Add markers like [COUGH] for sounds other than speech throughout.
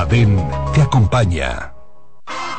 ADEN te acompaña.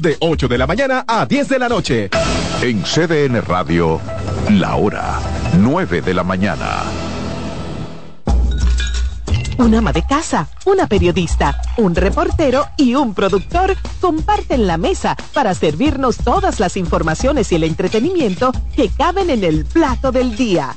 de 8 de la mañana a 10 de la noche. En CDN Radio, la hora 9 de la mañana. Un ama de casa, una periodista, un reportero y un productor comparten la mesa para servirnos todas las informaciones y el entretenimiento que caben en el plato del día.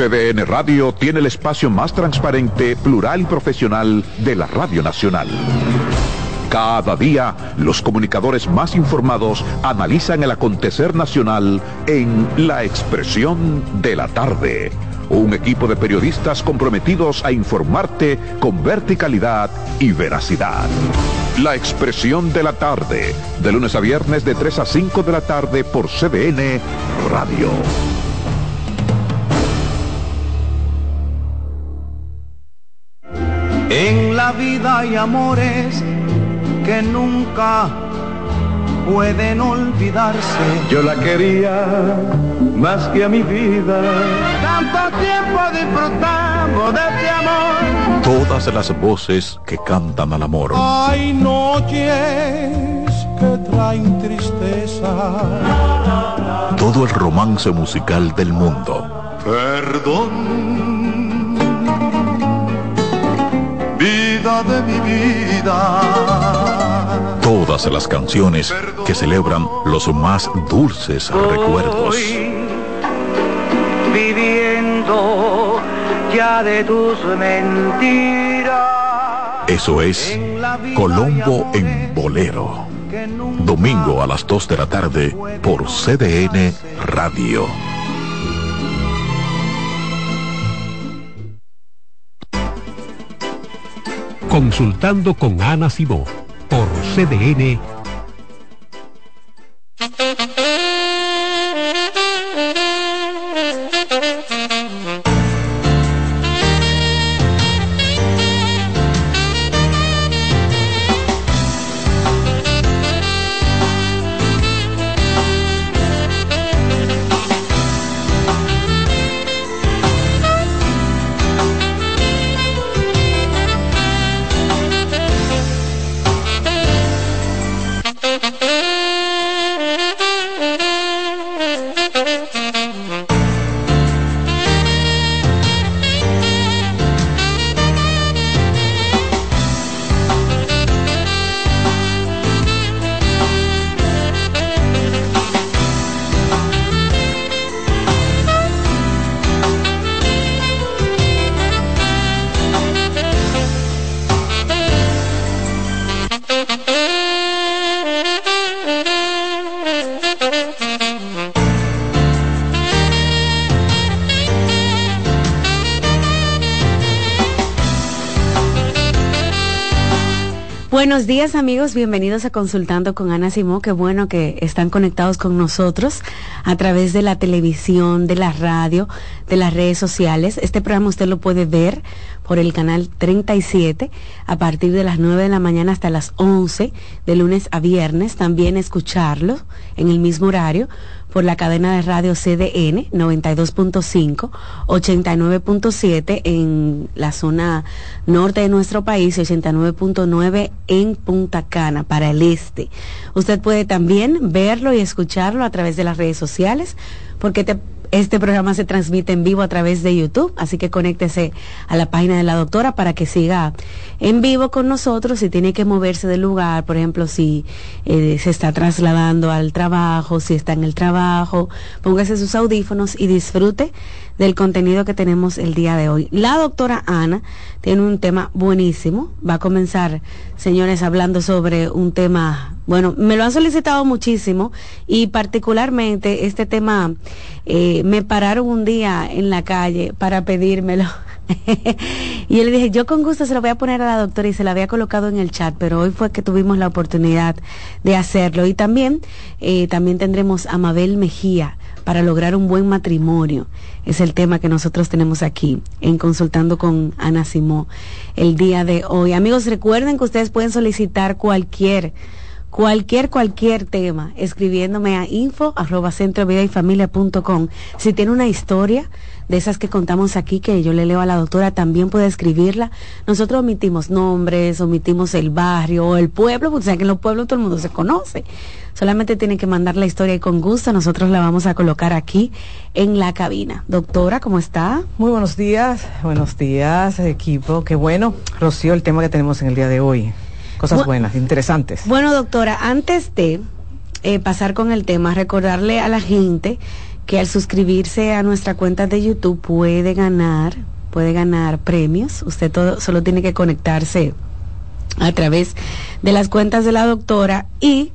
CDN Radio tiene el espacio más transparente, plural y profesional de la Radio Nacional. Cada día, los comunicadores más informados analizan el acontecer nacional en La Expresión de la Tarde. Un equipo de periodistas comprometidos a informarte con verticalidad y veracidad. La Expresión de la Tarde, de lunes a viernes de 3 a 5 de la tarde por CDN Radio. En la vida hay amores que nunca pueden olvidarse. Yo la quería más que a mi vida. Tanto tiempo disfrutamos de este amor. Todas las voces que cantan al amor. Hay noches que traen tristeza. Todo el romance musical del mundo. Perdón. Vida de mi vida. Todas las canciones que celebran los más dulces recuerdos. Viviendo ya de tus mentiras. Eso es Colombo en Bolero. Domingo a las 2 de la tarde por CDN Radio. Consultando con Ana Simó por CDN Amigos, bienvenidos a Consultando con Ana Simó. Qué bueno que están conectados con nosotros a través de la televisión, de la radio, de las redes sociales. Este programa usted lo puede ver por el canal 37 a partir de las 9 de la mañana hasta las 11 de lunes a viernes. También escucharlo en el mismo horario por la cadena de radio CDN 92.5, 89.7 en la zona norte de nuestro país y 89.9 en Punta Cana para el este. Usted puede también verlo y escucharlo a través de las redes sociales porque te este programa se transmite en vivo a través de YouTube, así que conéctese a la página de la doctora para que siga en vivo con nosotros. Si tiene que moverse del lugar, por ejemplo, si eh, se está trasladando al trabajo, si está en el trabajo, póngase sus audífonos y disfrute del contenido que tenemos el día de hoy. La doctora Ana tiene un tema buenísimo. Va a comenzar, señores, hablando sobre un tema, bueno, me lo han solicitado muchísimo y particularmente este tema, eh, me pararon un día en la calle para pedírmelo. [LAUGHS] y yo le dije, yo con gusto se lo voy a poner a la doctora y se la había colocado en el chat, pero hoy fue que tuvimos la oportunidad de hacerlo. Y también, eh, también tendremos a Mabel Mejía para lograr un buen matrimonio. Es el tema que nosotros tenemos aquí en Consultando con Ana Simó el día de hoy. Amigos, recuerden que ustedes pueden solicitar cualquier cualquier, cualquier tema, escribiéndome a info arroba centro vida y familia punto com. Si tiene una historia de esas que contamos aquí, que yo le leo a la doctora, también puede escribirla. Nosotros omitimos nombres, omitimos el barrio o el pueblo, porque que en los pueblos todo el mundo se conoce. Solamente tiene que mandar la historia y con gusto nosotros la vamos a colocar aquí en la cabina. Doctora, ¿cómo está? Muy buenos días, buenos días equipo. Qué bueno, Rocío, el tema que tenemos en el día de hoy. Cosas buenas, interesantes. Bueno, doctora, antes de eh, pasar con el tema, recordarle a la gente que al suscribirse a nuestra cuenta de YouTube puede ganar, puede ganar premios. Usted todo, solo tiene que conectarse a través de las cuentas de la doctora y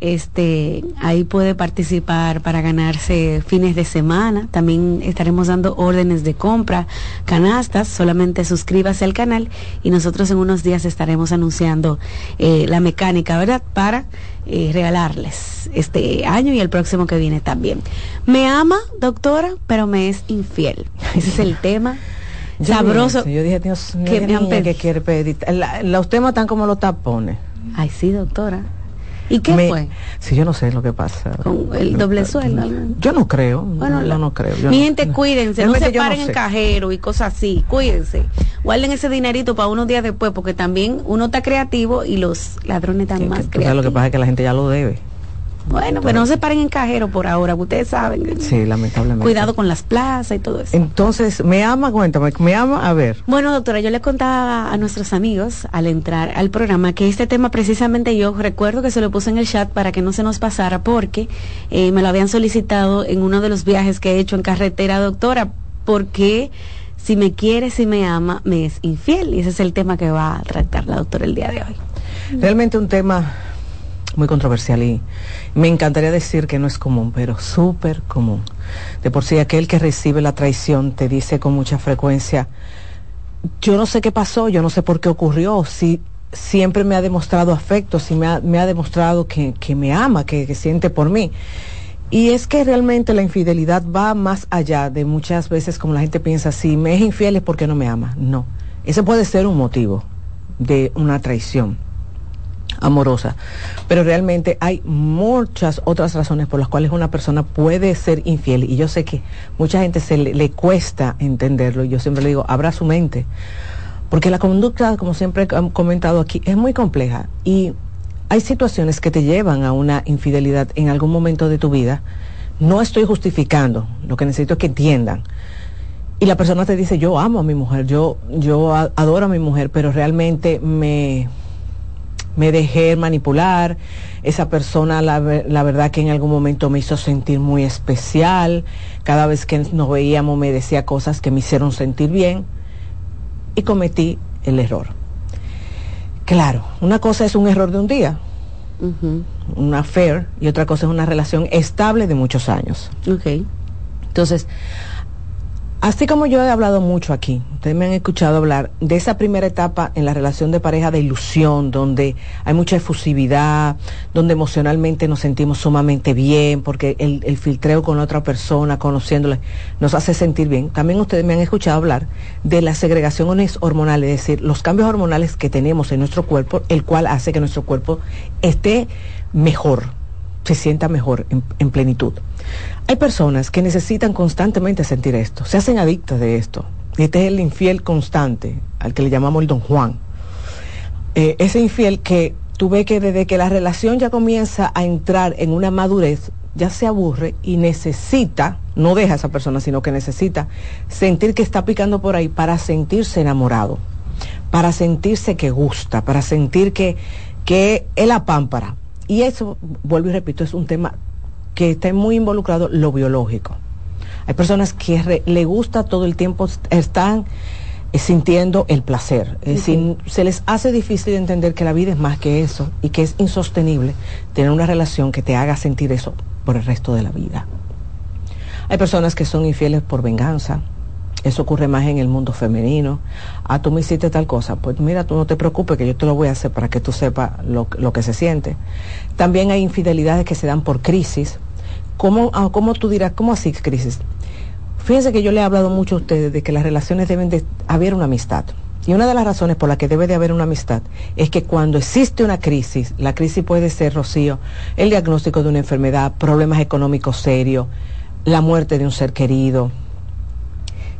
este ahí puede participar para ganarse fines de semana. También estaremos dando órdenes de compra canastas. Solamente suscríbase al canal y nosotros en unos días estaremos anunciando eh, la mecánica verdad para eh, regalarles este año y el próximo que viene también. Me ama doctora pero me es infiel. [LAUGHS] Ese es el tema sabroso yo dije Dios que, que quiere pedir los temas están como los tapones. Ay sí doctora ¿Y qué fue? Sí, yo no sé lo que pasa. ¿Con el doble sueldo? Yo no creo. Bueno, no, no creo. mi gente, cuídense, no se paren en cajero y cosas así. Cuídense. Guarden ese dinerito para unos días después, porque también uno está creativo y los ladrones están más creativos. Lo que pasa es que la gente ya lo debe. Bueno, pero no se paren en cajero por ahora, ustedes saben. Sí, lamentablemente. Cuidado con las plazas y todo eso. Entonces, me ama, cuéntame, me ama, a ver. Bueno, doctora, yo le contaba a nuestros amigos al entrar al programa que este tema precisamente yo recuerdo que se lo puse en el chat para que no se nos pasara porque eh, me lo habían solicitado en uno de los viajes que he hecho en carretera, doctora, porque si me quiere, si me ama, me es infiel. Y ese es el tema que va a tratar la doctora el día de hoy. Realmente un tema muy controversial y me encantaría decir que no es común, pero súper común. De por sí aquel que recibe la traición te dice con mucha frecuencia, yo no sé qué pasó, yo no sé por qué ocurrió, si siempre me ha demostrado afecto, si me ha, demostrado que, me ama, que, que siente por mí. Y es que realmente la infidelidad va más allá de muchas veces como la gente piensa, si me es infiel es porque no me ama. No, ese puede ser un motivo de una traición amorosa. Pero realmente hay muchas otras razones por las cuales una persona puede ser infiel. Y yo sé que mucha gente se le, cuesta entenderlo. Y yo siempre le digo, abra su mente. Porque la conducta, como siempre he comentado aquí, es muy compleja. Y hay situaciones que te llevan a una infidelidad en algún momento de tu vida. No estoy justificando, lo que necesito es que entiendan. Y la persona te dice, yo amo a mi mujer, yo, yo adoro a mi mujer, pero realmente me, me dejé manipular, esa persona la, la, verdad que en algún momento me hizo sentir muy especial, cada vez que nos veíamos me decía cosas que me hicieron sentir bien y cometí el error. Claro, una cosa es un error de un día, una affair, y otra cosa es una relación estable de muchos años. Okay. Entonces, Así como yo he hablado mucho aquí, ustedes me han escuchado hablar de esa primera etapa en la relación de pareja de ilusión, donde hay mucha efusividad, donde emocionalmente nos sentimos sumamente bien, porque el, el filtreo con otra persona, conociéndole, nos hace sentir bien. También ustedes me han escuchado hablar de las segregaciones hormonales, es decir, los cambios hormonales que tenemos en nuestro cuerpo, el cual hace que nuestro cuerpo esté mejor, se sienta mejor en, en plenitud. Hay personas que necesitan constantemente sentir esto, se hacen adictas de esto. Este es el infiel constante, al que le llamamos el don Juan. Eh, ese infiel que tú ves que desde que la relación ya comienza a entrar en una madurez, ya se aburre y necesita, no deja a esa persona, sino que necesita sentir que está picando por ahí para sentirse enamorado, para sentirse que gusta, para sentir que, que es la pámpara. Y eso, vuelvo y repito, es un tema que está muy involucrado lo biológico. Hay personas que re, le gusta todo el tiempo, están eh, sintiendo el placer. Es decir, se les hace difícil entender que la vida es más que eso y que es insostenible tener una relación que te haga sentir eso por el resto de la vida. Hay personas que son infieles por venganza. Eso ocurre más en el mundo femenino. Ah, tú me hiciste tal cosa. Pues mira, tú no te preocupes que yo te lo voy a hacer para que tú sepas lo, lo que se siente. También hay infidelidades que se dan por crisis ¿Cómo, ah, ¿Cómo tú dirás, cómo así crisis? Fíjense que yo le he hablado mucho a ustedes de que las relaciones deben de haber una amistad. Y una de las razones por las que debe de haber una amistad es que cuando existe una crisis, la crisis puede ser, Rocío, el diagnóstico de una enfermedad, problemas económicos serios, la muerte de un ser querido.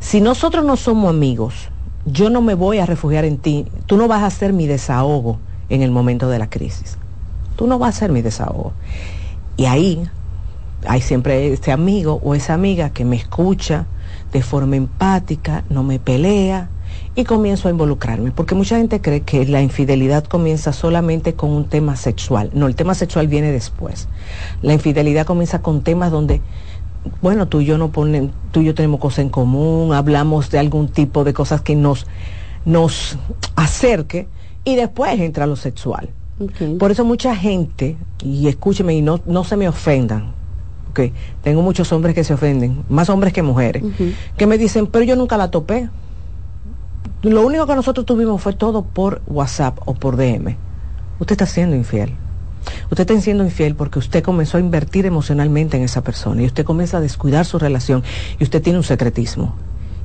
Si nosotros no somos amigos, yo no me voy a refugiar en ti, tú no vas a ser mi desahogo en el momento de la crisis. Tú no vas a ser mi desahogo. Y ahí hay siempre ese amigo o esa amiga que me escucha de forma empática, no me pelea y comienzo a involucrarme, porque mucha gente cree que la infidelidad comienza solamente con un tema sexual. No, el tema sexual viene después. La infidelidad comienza con temas donde bueno, tú y yo no ponen, tú y yo tenemos cosas en común, hablamos de algún tipo de cosas que nos nos acerque y después entra lo sexual. Okay. Por eso mucha gente, y escúcheme y no, no se me ofendan, tengo muchos hombres que se ofenden, más hombres que mujeres, uh -huh. que me dicen, pero yo nunca la topé. Lo único que nosotros tuvimos fue todo por WhatsApp o por DM. Usted está siendo infiel. Usted está siendo infiel porque usted comenzó a invertir emocionalmente en esa persona y usted comienza a descuidar su relación y usted tiene un secretismo.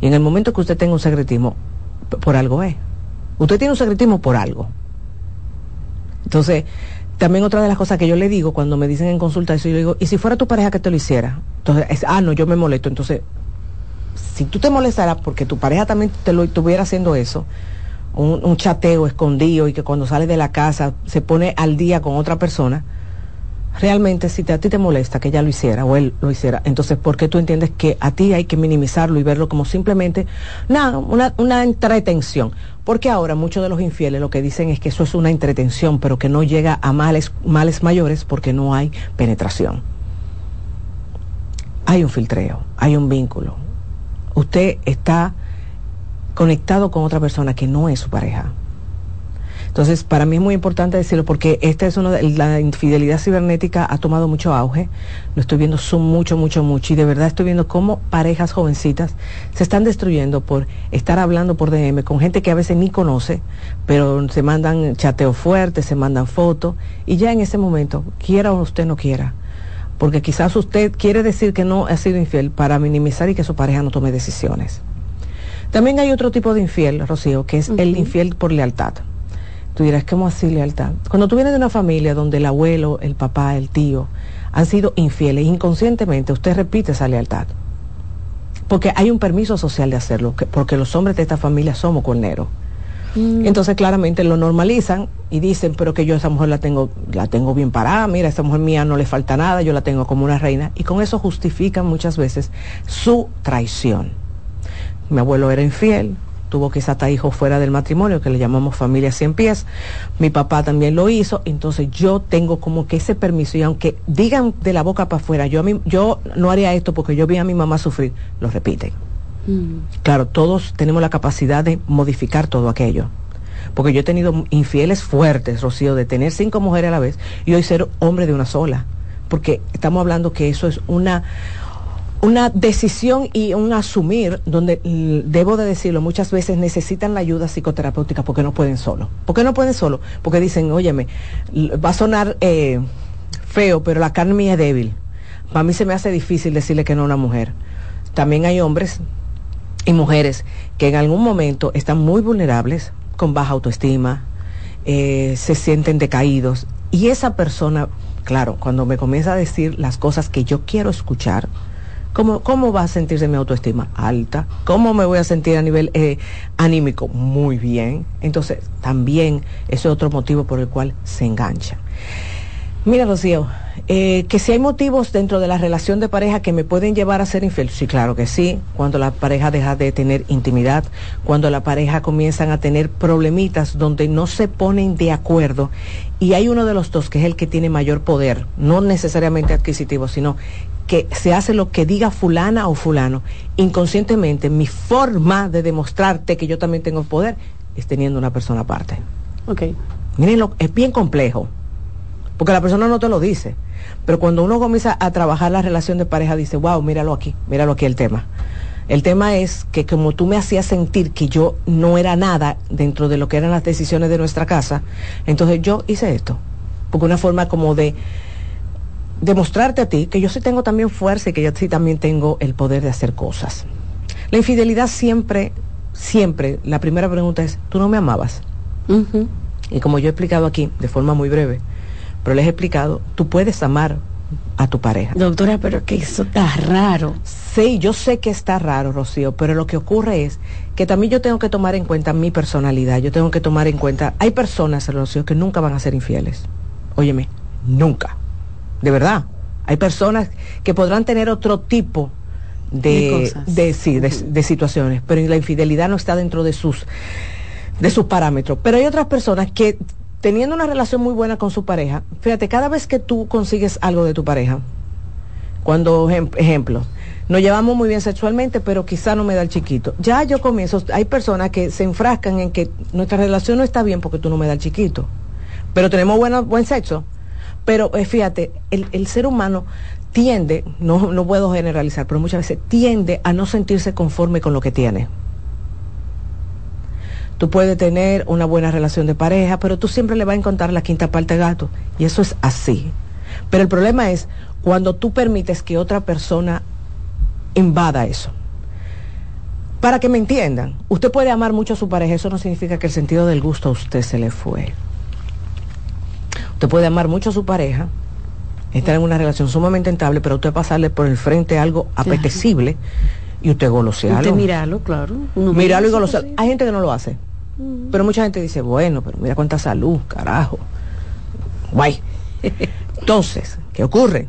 Y en el momento que usted tenga un secretismo, por algo es. Usted tiene un secretismo por algo. Entonces, también otra de las cosas que yo le digo cuando me dicen en consulta eso, yo digo, ¿y si fuera tu pareja que te lo hiciera? Entonces, es, ah, no, yo me molesto. Entonces, si tú te molestaras porque tu pareja también te lo estuviera haciendo eso, un, un, chateo escondido y que cuando sale de la casa se pone al día con otra persona, realmente si a ti te molesta que ella lo hiciera o él lo hiciera, entonces ¿por qué tú entiendes que a ti hay que minimizarlo y verlo como simplemente nada, una, una entretención? Porque ahora muchos de los infieles lo que dicen es que eso es una entretención, pero que no llega a males, males mayores porque no hay penetración. Hay un filtreo, hay un vínculo. Usted está conectado con otra persona que no es su pareja. Entonces, para mí es muy importante decirlo porque esta es una de, la infidelidad cibernética ha tomado mucho auge. Lo estoy viendo son mucho, mucho, mucho y de verdad estoy viendo cómo parejas jovencitas se están destruyendo por estar hablando por DM con gente que a veces ni conoce, pero se mandan chateo fuerte, se mandan fotos y ya en ese momento, quiera o usted no quiera, porque quizás usted quiere decir que no ha sido infiel para minimizar y que su pareja no tome decisiones. También hay otro tipo de infiel, Rocío, que es uh -huh. el infiel por lealtad. Tú dirás, ¿cómo así lealtad? Cuando tú vienes de una familia donde el abuelo, el papá, el tío han sido infieles, inconscientemente usted repite esa lealtad. Porque hay un permiso social de hacerlo, porque los hombres de esta familia somos corneros. Mm. Entonces claramente lo normalizan y dicen, pero que yo a esa mujer la tengo, la tengo bien parada, mira, a esa mujer mía no le falta nada, yo la tengo como una reina. Y con eso justifican muchas veces su traición. Mi abuelo era infiel, tuvo quizá hasta hijos fuera del matrimonio, que le llamamos familia cien pies. Mi papá también lo hizo, entonces yo tengo como que ese permiso, y aunque digan de la boca para afuera, yo, a mí, yo no haría esto porque yo vi a mi mamá sufrir, lo repiten. Mm. Claro, todos tenemos la capacidad de modificar todo aquello. Porque yo he tenido infieles fuertes, Rocío, de tener cinco mujeres a la vez y hoy ser hombre de una sola. Porque estamos hablando que eso es una una decisión y un asumir donde debo de decirlo muchas veces necesitan la ayuda psicoterapéutica porque no pueden solo. ¿por qué no pueden solo? porque dicen óyeme va a sonar eh, feo pero la carne mía es débil. Para mí se me hace difícil decirle que no a una mujer también hay hombres y mujeres que en algún momento están muy vulnerables con baja autoestima eh, se sienten decaídos. Y esa persona claro cuando me comienza a decir las cosas que yo quiero escuchar ¿Cómo, ¿Cómo va a sentirse mi autoestima? Alta. ¿Cómo me voy a sentir a nivel eh, anímico? Muy bien. Entonces, también ese es otro motivo por el cual se engancha. Mira, Rocío, eh, que si hay motivos dentro de la relación de pareja que me pueden llevar a ser infiel, sí, claro que sí. Cuando la pareja deja de tener intimidad, cuando la pareja comienzan a tener problemitas donde no se ponen de acuerdo y hay uno de los dos que es el que tiene mayor poder, no necesariamente adquisitivo, sino que se hace lo que diga fulana o fulano, inconscientemente mi forma de demostrarte que yo también tengo poder es teniendo una persona aparte. Ok. Miren, es bien complejo, porque la persona no te lo dice, pero cuando uno comienza a trabajar la relación de pareja, dice, wow, míralo aquí, míralo aquí el tema. El tema es que como tú me hacías sentir que yo no era nada dentro de lo que eran las decisiones de nuestra casa, entonces yo hice esto, porque una forma como de demostrarte a ti que yo sí tengo también fuerza y que yo sí también tengo el poder de hacer cosas. La infidelidad siempre, siempre, la primera pregunta es, ¿tú no me amabas? Y como yo he explicado aquí, de forma muy breve, pero les he explicado, tú puedes amar a tu pareja. Doctora, pero que eso está raro. Sí, yo sé que está raro, Rocío, pero lo que ocurre es que también yo tengo que tomar en cuenta mi personalidad, yo tengo que tomar en cuenta, hay personas, Rocío, que nunca van a ser infieles. Óyeme, nunca de verdad. Hay personas que podrán tener otro tipo de, de, situaciones, pero la infidelidad no está dentro de sus, de sus parámetros. Pero hay otras personas que teniendo una relación muy buena con su pareja, fíjate, cada vez que tú consigues algo de tu pareja, cuando, ejemplo, nos llevamos muy bien sexualmente, pero quizá no me da el chiquito. Ya yo comienzo, hay personas que se enfrascan en que nuestra relación no está bien porque tú no me das el chiquito, pero tenemos bueno, buen sexo. Pero eh, fíjate, el, ser humano tiende, no, no puedo generalizar, pero muchas veces tiende a no sentirse conforme con lo que tiene. Tú puedes tener una buena relación de pareja, pero tú siempre le vas a encontrar la quinta parte gato. Y eso es así. Pero el problema es cuando tú permites que otra persona invada eso. Para que me entiendan, usted puede amar mucho a su pareja, eso no significa que el sentido del gusto a usted se le fue. Usted puede amar mucho a su pareja, estar en una relación sumamente estable, pero usted pasarle por el frente algo apetecible y usted golosearlo. Usted mirarlo, claro. Mirarlo y golosearlo. Hay gente que no lo hace. Mm. Pero mucha gente dice, bueno, pero mira cuánta salud, carajo. Guay. Entonces, ¿qué ocurre?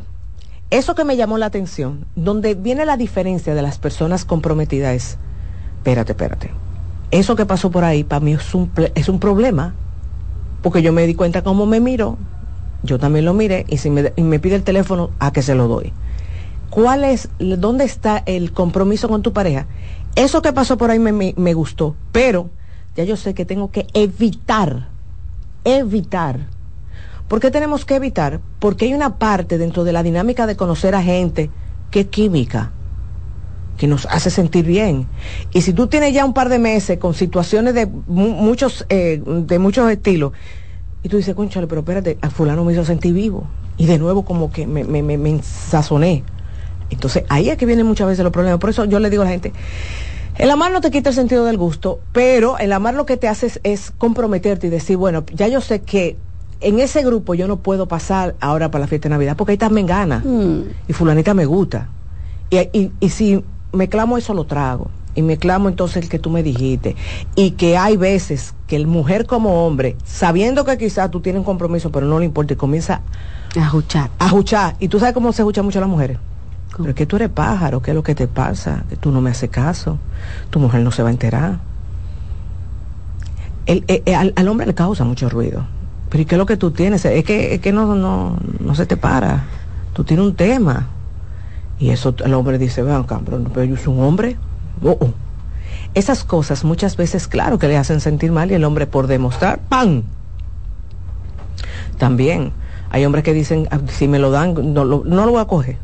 Eso que me llamó la atención, donde viene la diferencia de las personas comprometidas es, espérate, espérate. Eso que pasó por ahí para mí es un, es un problema porque yo me di cuenta cómo me miró, yo también lo miré y si me, pide el teléfono, a que se lo doy. ¿Cuál es, dónde está el compromiso con tu pareja? Eso que pasó por ahí me, me gustó, pero ya yo sé que tengo que evitar, evitar. ¿Por qué tenemos que evitar? Porque hay una parte dentro de la dinámica de conocer a gente que es química que nos hace sentir bien. Y si tú tienes ya un par de meses con situaciones de muchos, eh, de muchos estilos, y tú dices, conchale, pero espérate, a fulano me hizo sentir vivo. Y de nuevo como que me, me, me, ensazoné. Entonces ahí es que vienen muchas veces los problemas. Por eso yo le digo a la gente, el amar no te quita el sentido del gusto, pero el amar lo que te hace es, comprometerte y decir, bueno, ya yo sé que en ese grupo yo no puedo pasar ahora para la fiesta de Navidad porque ahí también gana. Mm. Y fulanita me gusta. Y, y, y si me clamo eso lo trago. Y me clamo entonces el que tú me dijiste. Y que hay veces que el mujer como hombre, sabiendo que quizás tú tienes un compromiso, pero no le importa, y comienza a juchar. A juchar. Y tú sabes cómo se escucha mucho a las mujeres. Pero es que tú eres pájaro, ¿qué es lo que te pasa? Que tú no me haces caso. Tu mujer no se va a enterar. El, eh, eh, al, hombre le causa mucho ruido. Pero ¿y qué es lo que tú tienes? Es que, es que no, no, no se te para. Tú tienes un tema. Y eso el hombre dice, vean, pero yo soy un hombre. Esas cosas muchas veces, claro, que le hacen sentir mal y el hombre por demostrar, ¡pam! También hay hombres que dicen, ah, si me lo dan, no lo, no lo voy a coger,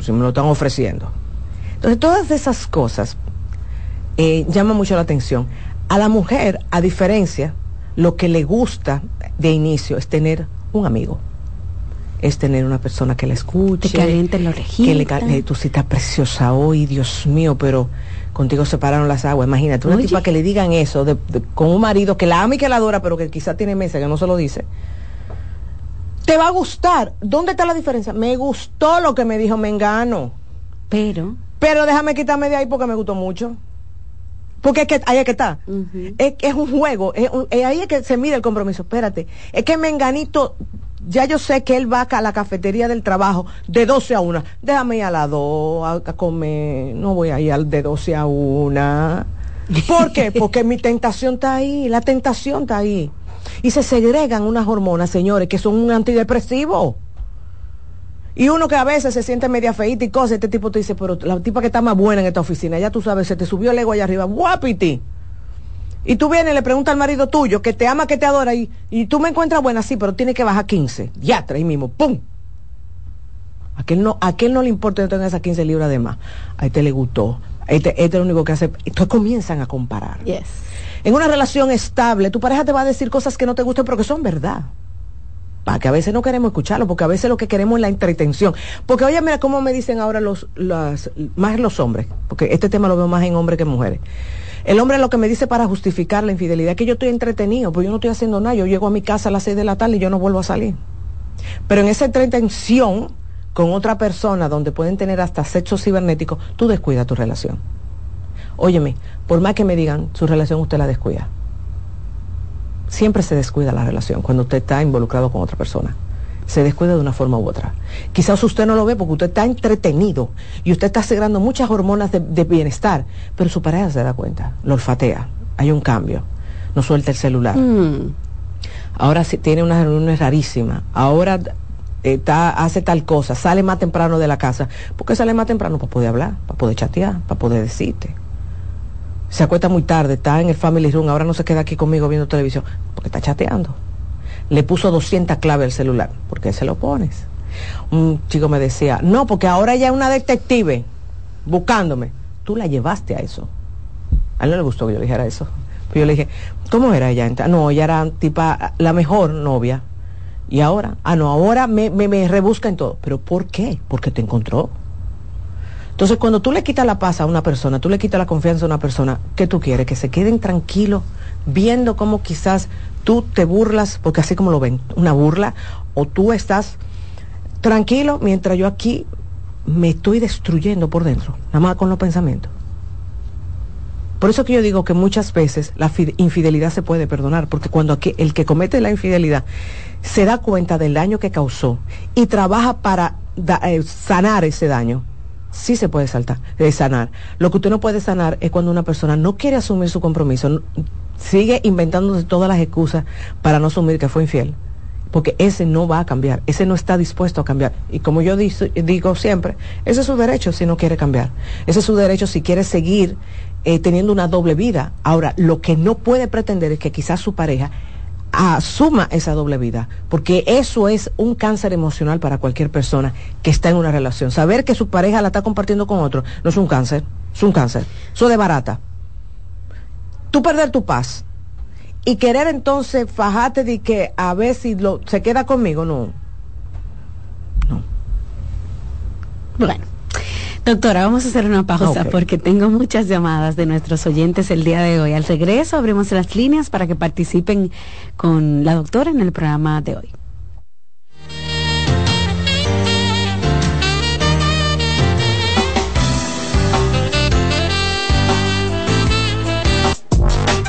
si me lo están ofreciendo. Entonces, todas esas cosas eh, llaman mucho la atención. A la mujer, a diferencia, lo que le gusta de inicio es tener un amigo es tener una persona que la escuche. Te caliente la orejita. Que le, tu cita preciosa hoy, Dios mío, pero contigo separaron las aguas. Imagínate, una tipa que le digan eso con un marido que la ama y que la adora, pero que quizá tiene meses que no se lo dice. Te va a gustar. ¿Dónde está la diferencia? Me gustó lo que me dijo Mengano. Pero. Pero déjame quitarme de ahí porque me gustó mucho. Porque es que ahí es que está. es, es, un juego. Es, ahí es que se mide el compromiso. Espérate. Es que Menganito ya yo sé que él va a la cafetería del trabajo de 12 a 1. Déjame ir a las 2 a, comer. No voy a ir al de 12 a 1. ¿Por qué? [LAUGHS] Porque mi tentación está ahí. La tentación está ahí. Y se segregan unas hormonas, señores, que son un antidepresivo. Y uno que a veces se siente media feita y cosas, este tipo te dice, pero la tipa que está más buena en esta oficina, ya tú sabes, se te subió el ego allá arriba, guapiti. Y tú vienes y le preguntas al marido tuyo que te ama, que te adora y, y tú me encuentras buena, sí, pero tiene que bajar 15. Ya, ahí mismo, ¡pum! A aquel no, a aquel no le importa que tenga esas 15 libras de más. A este le gustó. Este, este es lo único que hace. Entonces comienzan a comparar. Yes. En una relación estable, tu pareja te va a decir cosas que no te gustan, pero que son verdad. Para que a veces no queremos escucharlo, porque a veces lo que queremos es la entretención. Porque oye, mira cómo me dicen ahora los, las, más los hombres, porque este tema lo veo más en hombres que en mujeres. El hombre lo que me dice para justificar la infidelidad es que yo estoy entretenido, pues yo no estoy haciendo nada, yo llego a mi casa a las seis de la tarde y yo no vuelvo a salir. Pero en esa entretención con otra persona donde pueden tener hasta sexo cibernético, tú descuidas tu relación. Óyeme, por más que me digan, su relación usted la descuida. Siempre se descuida la relación cuando usted está involucrado con otra persona se descuida de una forma u otra. Quizás usted no lo ve porque usted está entretenido y usted está segregando muchas hormonas de, bienestar, pero su pareja se da cuenta, lo olfatea, hay un cambio, no suelta el celular. Mm. Ahora sí tiene unas reuniones rarísimas, ahora está, hace tal cosa, sale más temprano de la casa. ¿Por qué sale más temprano? Para poder hablar, para poder chatear, para poder decirte. Se acuesta muy tarde, está en el family room, ahora no se queda aquí conmigo viendo televisión, porque está chateando le puso 200 claves al celular. ¿Por qué se lo pones? Un chico me decía, no, porque ahora ella es una detective buscándome. Tú la llevaste a eso. A él no le gustó que yo dijera eso. Pero yo le dije, ¿cómo era ella? No, ella era tipa la mejor novia. Y ahora, ah, no, ahora me, me, me rebusca en todo. ¿Pero por qué? Porque te encontró. Entonces, cuando tú le quitas la paz a una persona, tú le quitas la confianza a una persona, ¿qué tú quieres? Que se queden tranquilos viendo cómo quizás tú te burlas, porque así como lo ven, una burla, o tú estás tranquilo mientras yo aquí me estoy destruyendo por dentro, nada más con los pensamientos. Por eso que yo digo que muchas veces la infidelidad se puede perdonar, porque cuando el que comete la infidelidad se da cuenta del daño que causó y trabaja para eh, sanar ese daño, sí se puede saltar, de sanar. Lo que usted no puede sanar es cuando una persona no quiere asumir su compromiso, sigue inventándose todas las excusas para no asumir que fue infiel. Porque ese no va a cambiar, ese no está dispuesto a cambiar. Y como yo digo siempre, ese es su derecho si no quiere cambiar. Ese es su derecho si quiere seguir eh, teniendo una doble vida. Ahora, lo que no puede pretender es que quizás su pareja asuma esa doble vida, porque eso es un cáncer emocional para cualquier persona que está en una relación. Saber que su pareja la está compartiendo con otro no es un cáncer, es un cáncer. Eso de barata tú perder tu paz y querer entonces fajarte de que a ver si lo, se queda conmigo, no. No. Bueno. Doctora, vamos a hacer una pausa porque tengo muchas llamadas de nuestros oyentes el día de hoy. Al regreso abrimos las líneas para que participen con la doctora en el programa de hoy.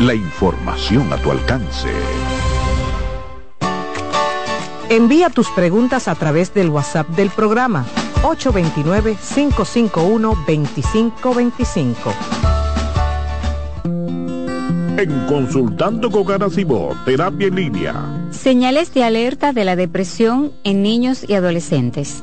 la información a tu alcance. Envía tus preguntas a través del WhatsApp del programa 829-551-2525. En Consultando con Garacimo, Terapia en Línea. Señales de alerta de la depresión en niños y adolescentes.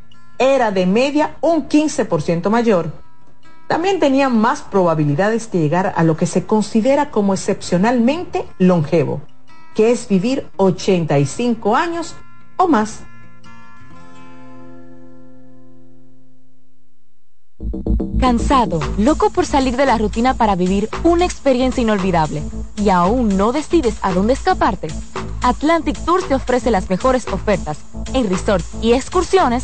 era de media un 15% mayor también tenían más probabilidades de llegar a lo que se considera como excepcionalmente longevo, que es vivir 85 años o más. Cansado, loco por salir de la rutina para vivir una experiencia inolvidable y aún no decides a dónde escaparte. Atlantic Tours te ofrece las mejores ofertas en resorts y excursiones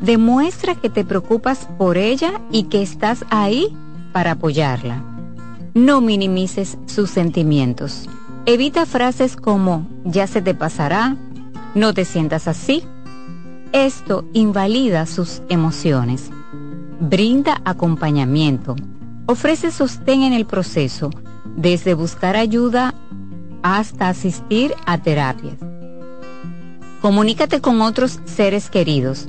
Demuestra que te preocupas por ella y que estás ahí para apoyarla. No minimices sus sentimientos. Evita frases como ya se te pasará, no te sientas así. Esto invalida sus emociones. Brinda acompañamiento. Ofrece sostén en el proceso, desde buscar ayuda hasta asistir a terapias. Comunícate con otros seres queridos.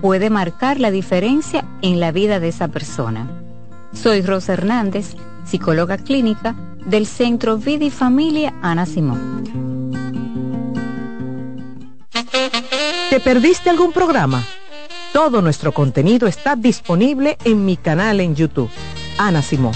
puede marcar la diferencia en la vida de esa persona. Soy Rosa Hernández, psicóloga clínica del Centro Vida y Familia Ana Simón. ¿Te perdiste algún programa? Todo nuestro contenido está disponible en mi canal en YouTube, Ana Simón.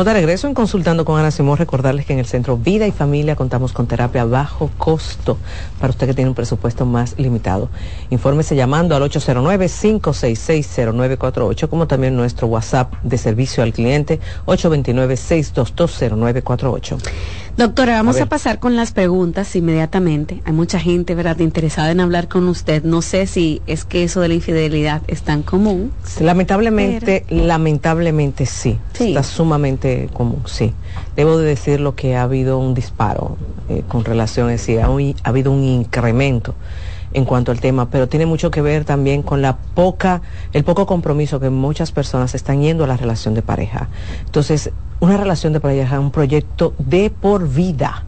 Estamos de regreso en Consultando con Ana Simón. Recordarles que en el Centro Vida y Familia contamos con terapia bajo costo para usted que tiene un presupuesto más limitado. Infórmese llamando al 809-566-0948, como también nuestro WhatsApp de servicio al cliente 829-622-0948. Doctora, vamos a, pasar con las preguntas inmediatamente. Hay mucha gente, ¿verdad?, interesada en hablar con usted. No sé si es que eso de la infidelidad es tan común. Lamentablemente, lamentablemente sí. Está sumamente común, sí. Debo de decirlo que ha habido un disparo eh, con relación a sí, ha, ha habido un incremento en cuanto al tema, pero tiene mucho que ver también con la poca, el poco compromiso que muchas personas están yendo a la relación de pareja. Entonces, una relación de pareja es un proyecto de por vida.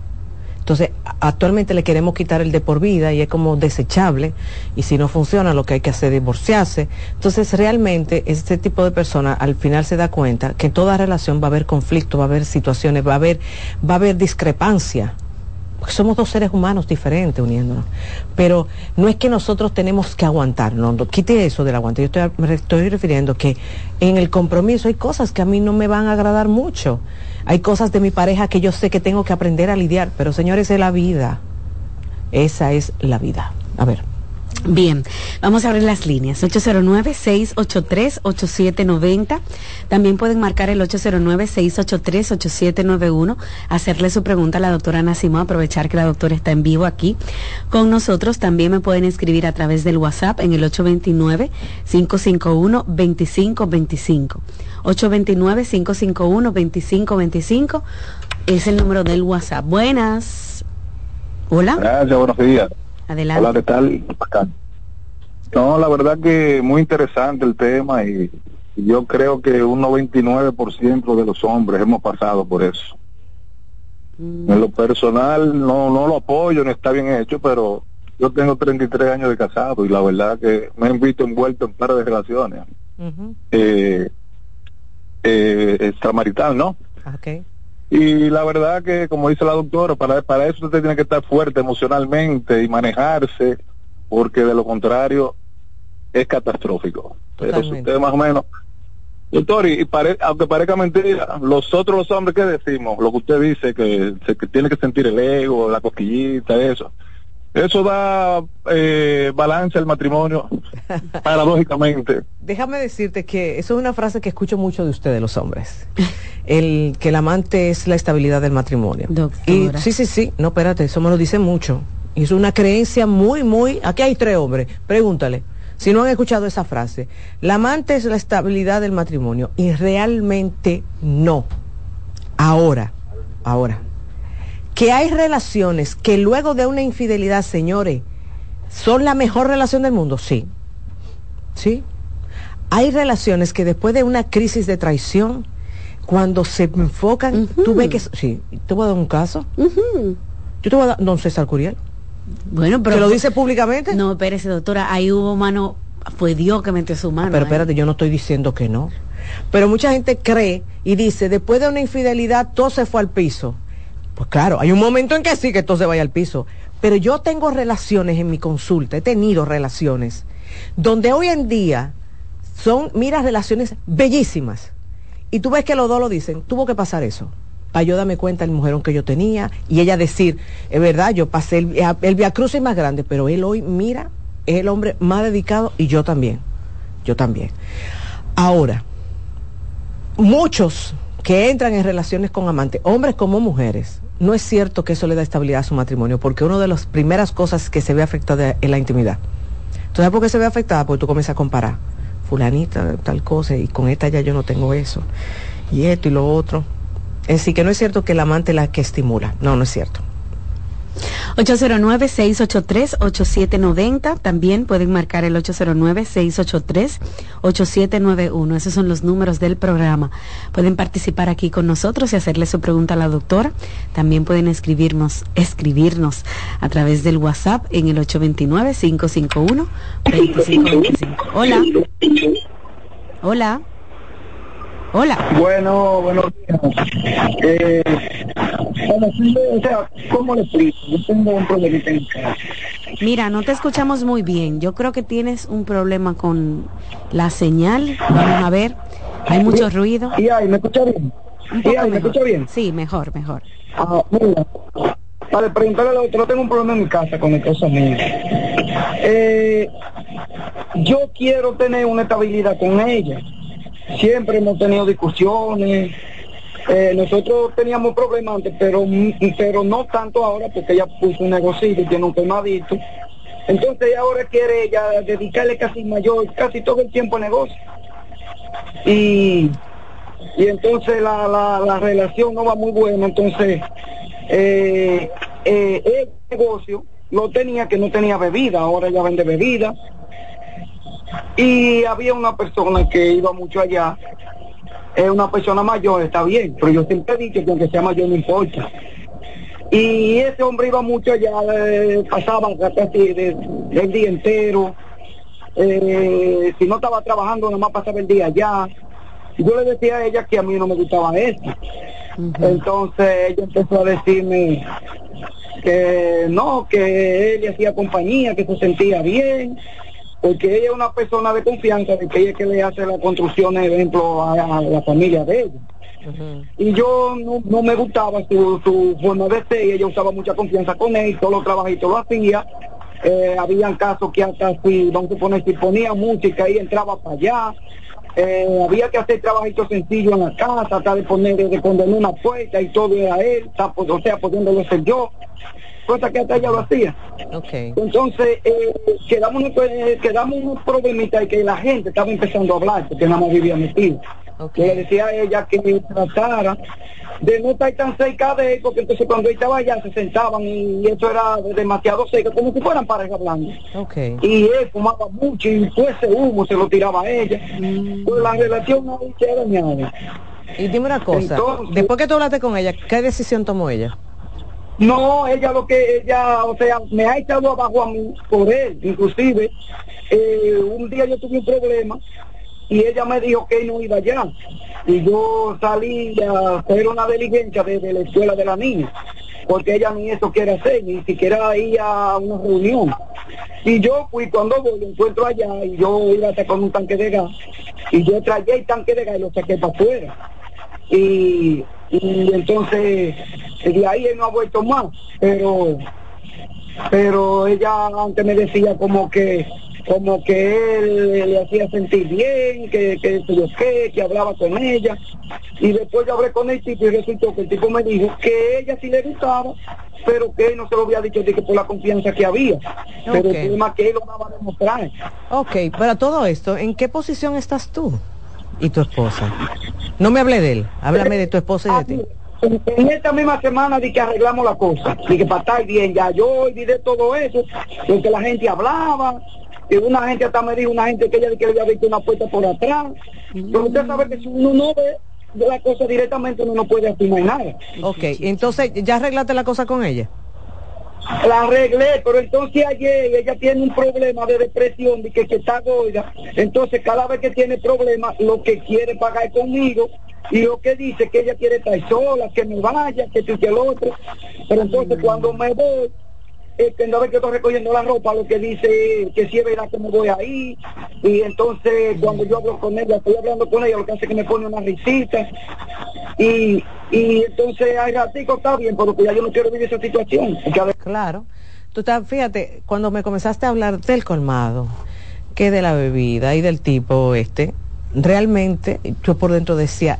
Entonces, actualmente le queremos quitar el de por vida y es como desechable y si no funciona lo que hay que hacer es divorciarse. Entonces, realmente este tipo de persona al final se da cuenta que en toda relación va a haber conflicto, va a haber situaciones, va a haber va a haber discrepancia porque somos dos seres humanos diferentes uniéndonos. Pero no es que nosotros tenemos que aguantar, no, quite eso del aguante. Yo estoy, me estoy refiriendo que en el compromiso hay cosas que a mí no me van a agradar mucho. Hay cosas de mi pareja que yo sé que tengo que aprender a lidiar, pero señores, es la vida. Esa es la vida. A ver. Bien, vamos a abrir las líneas. 809-683-8790. También pueden marcar el 809-683-8791. Hacerle su pregunta a la doctora Nacimo. Aprovechar que la doctora está en vivo aquí con nosotros. También me pueden escribir a través del WhatsApp en el 829-551-2525. 829-551-2525 es el número del WhatsApp. Buenas. Hola. Gracias, buenos días. Adelante. Hola, ¿qué tal? No, la verdad que muy interesante el tema y, yo creo que un 99% de los hombres hemos pasado por eso. Mm. En lo personal no, no lo apoyo, no está bien hecho, pero yo tengo 33 años de casado y la verdad que me he visto envuelto en par de relaciones. eh, eh, extramarital, ¿no? Okay. Y la verdad que, como dice la doctora, para, para eso usted tiene que estar fuerte emocionalmente y manejarse, porque de lo contrario es catastrófico. Pero si usted más o menos... Doctor, y, aunque parezca mentira, los otros los hombres que decimos, lo que usted dice, que, se, que tiene que sentir el ego, la cosquillita, eso, eso da eh, balance al matrimonio, [LAUGHS] paradójicamente. Déjame decirte que eso es una frase que escucho mucho de ustedes, los hombres. El que el amante es la estabilidad del matrimonio. Y sí, sí, sí, no, espérate, eso me lo dice mucho. Y es una creencia muy, muy... Aquí hay tres hombres, pregúntale. Si no han escuchado esa frase, la amante es la estabilidad del matrimonio y realmente no. Ahora, ahora, que hay relaciones que luego de una infidelidad, señores, son la mejor relación del mundo, sí. Sí. Hay relaciones que después de una crisis de traición, cuando se enfocan, tú ves que... Sí, te voy a dar un caso. Yo te voy a dar... Don César Curiel. Bueno, pero... ¿Que lo dice públicamente? No, espérese, doctora, ahí hubo mano, fue Dios que metió su mano. Pero espérate, yo no estoy diciendo que no. Pero mucha gente cree y dice, después de una infidelidad, todo se fue al piso. Pues claro, hay un momento en que sí, que todo se vaya al piso. Pero yo tengo relaciones en mi consulta, he tenido relaciones, donde hoy en día son, mira, relaciones bellísimas. Y tú ves que los dos lo dicen, tuvo que pasar eso para yo darme cuenta del mujerón que yo tenía y ella decir, es verdad, yo pasé el, el Via Cruz más grande, pero él hoy, mira, es el hombre más dedicado y yo también, yo también. Ahora, muchos que entran en relaciones con amantes, hombres como mujeres, no es cierto que eso le da estabilidad a su matrimonio, porque una de las primeras cosas que se ve afectada es la intimidad. Entonces, ¿por qué se ve afectada? Porque tú comienzas a comparar, fulanita, tal cosa, y con esta ya yo no tengo eso, y esto y lo otro. Es decir, que no es cierto que el amante la que estimula, no, no es cierto. 809-683-8790. También pueden marcar el 809-683-8791. Esos son los números del programa. Pueden participar aquí con nosotros y hacerle su pregunta a la doctora. También pueden escribirnos, escribirnos a través del WhatsApp en el 829-551-2525. Hola. Hola. Hola. Bueno, buenos días. Eh, o sea, ¿cómo le explico? Yo tengo un problema en casa. Mira, no te escuchamos muy bien. Yo creo que tienes un problema con la señal. Vamos a ver. Hay mucho ruido. ¿Y ahí me escucha bien? ¿Y ahí me escucha bien? Sí, mejor, mejor. Ah, mira. Para preguntarle a tengo un problema en mi casa con mi cosa mía. Eh, yo quiero tener una estabilidad con ella siempre hemos tenido discusiones. Eh, nosotros teníamos problemas antes, pero, pero no tanto ahora porque ella puso un negocio y tiene un quemadito. Entonces ahora quiere ella dedicarle casi mayor, casi todo el tiempo al negocio. Y, y entonces la, la, relación no va muy buena. Entonces eh, eh, el negocio lo tenía que no tenía bebida, ahora ella vende bebida y había una persona que iba mucho allá, es una persona mayor, está bien, pero yo siempre he dicho que aunque sea mayor no importa. Y ese hombre iba mucho allá, eh, pasaba casi el día entero, eh, si no estaba trabajando, nomás pasaba el día allá. Yo le decía a ella que a mí no me gustaba eso. Entonces ella empezó a decirme que no, que él le hacía compañía, que se sentía bien, porque ella es una persona de confianza, de que ella es que le hace la construcción, ejemplo, a, la familia de ella. Y yo no, me gustaba su, forma de ser, y ella usaba mucha confianza con él, todos los trabajitos lo hacía. Eh, habían casos que hasta si, vamos a poner, si ponía música y entraba para allá. Eh, había que hacer trabajitos sencillos en la casa, hasta de poner, de poner una puerta y todo era él, o sea, pudiéndolo ser yo cosa que hasta ella lo hacía. Okay. Entonces, eh, quedamos, eh, quedamos unos problemitas y que la gente estaba empezando a hablar, porque nada más vivía metido. Okay. le decía a ella que tratara de no estar tan cerca de él, porque entonces cuando ella estaba allá se sentaban y eso era demasiado seco, como si fueran pareja hablando. Okay. Y él fumaba mucho y todo ese humo se lo tiraba a ella. Mm. Pues la relación ahí se ha dañado. Y dime una cosa, después que tú hablaste con ella, ¿qué decisión tomó ella? No, ella lo que ella, o sea, me ha echado abajo a mí por él, inclusive. Eh, un día yo tuve un problema y ella me dijo que no iba allá. Y yo salí a hacer una diligencia desde la escuela de la niña, porque ella ni eso quiere hacer, ni siquiera ir a una reunión. Y yo fui cuando voy, encuentro allá y yo iba a con un tanque de gas. Y yo traía el tanque de gas y lo saqué para afuera. Y y entonces de ahí él no ha vuelto más pero pero ella antes me decía como que como que él le hacía sentir bien, que, que yo qué, que hablaba con ella. Y después yo hablé con el tipo y resultó que el tipo me dijo que ella sí le gustaba, pero que él no se lo había dicho de que por la confianza que había. Pero el problema que él lo daba a demostrar. Ok, para todo esto, ¿en qué posición estás tú? Y tu esposa. No me hable de él, háblame de tu esposa y de ti. En, esta misma semana di que arreglamos la cosa, y que para estar bien, ya yo olvidé todo eso, lo que la gente hablaba, y una gente hasta me dijo, una gente que ella que había visto una puerta por atrás, pero usted sabe que si uno no ve la cosa directamente uno no puede afirmar nada. Ok, entonces, ¿ya arreglaste la cosa con ella? La arreglé, pero entonces ayer ella tiene un problema de depresión, de que, que está gorda, entonces cada vez que tiene problemas, lo que quiere pagar conmigo, y lo que dice que ella quiere estar sola, que me vaya, que tú que el otro, pero entonces cuando me voy, eh, que vez que estoy recogiendo la ropa, lo que dice que si es verdad que me voy ahí, y entonces cuando yo hablo con ella, estoy hablando con ella, lo que hace es que me pone una risita, y, y entonces hay ratico está bien, pero que ya yo no quiero vivir esa situación. Claro. Tú estás, fíjate, cuando me comenzaste a hablar del colmado, que de la bebida y del tipo este, realmente yo por dentro decía,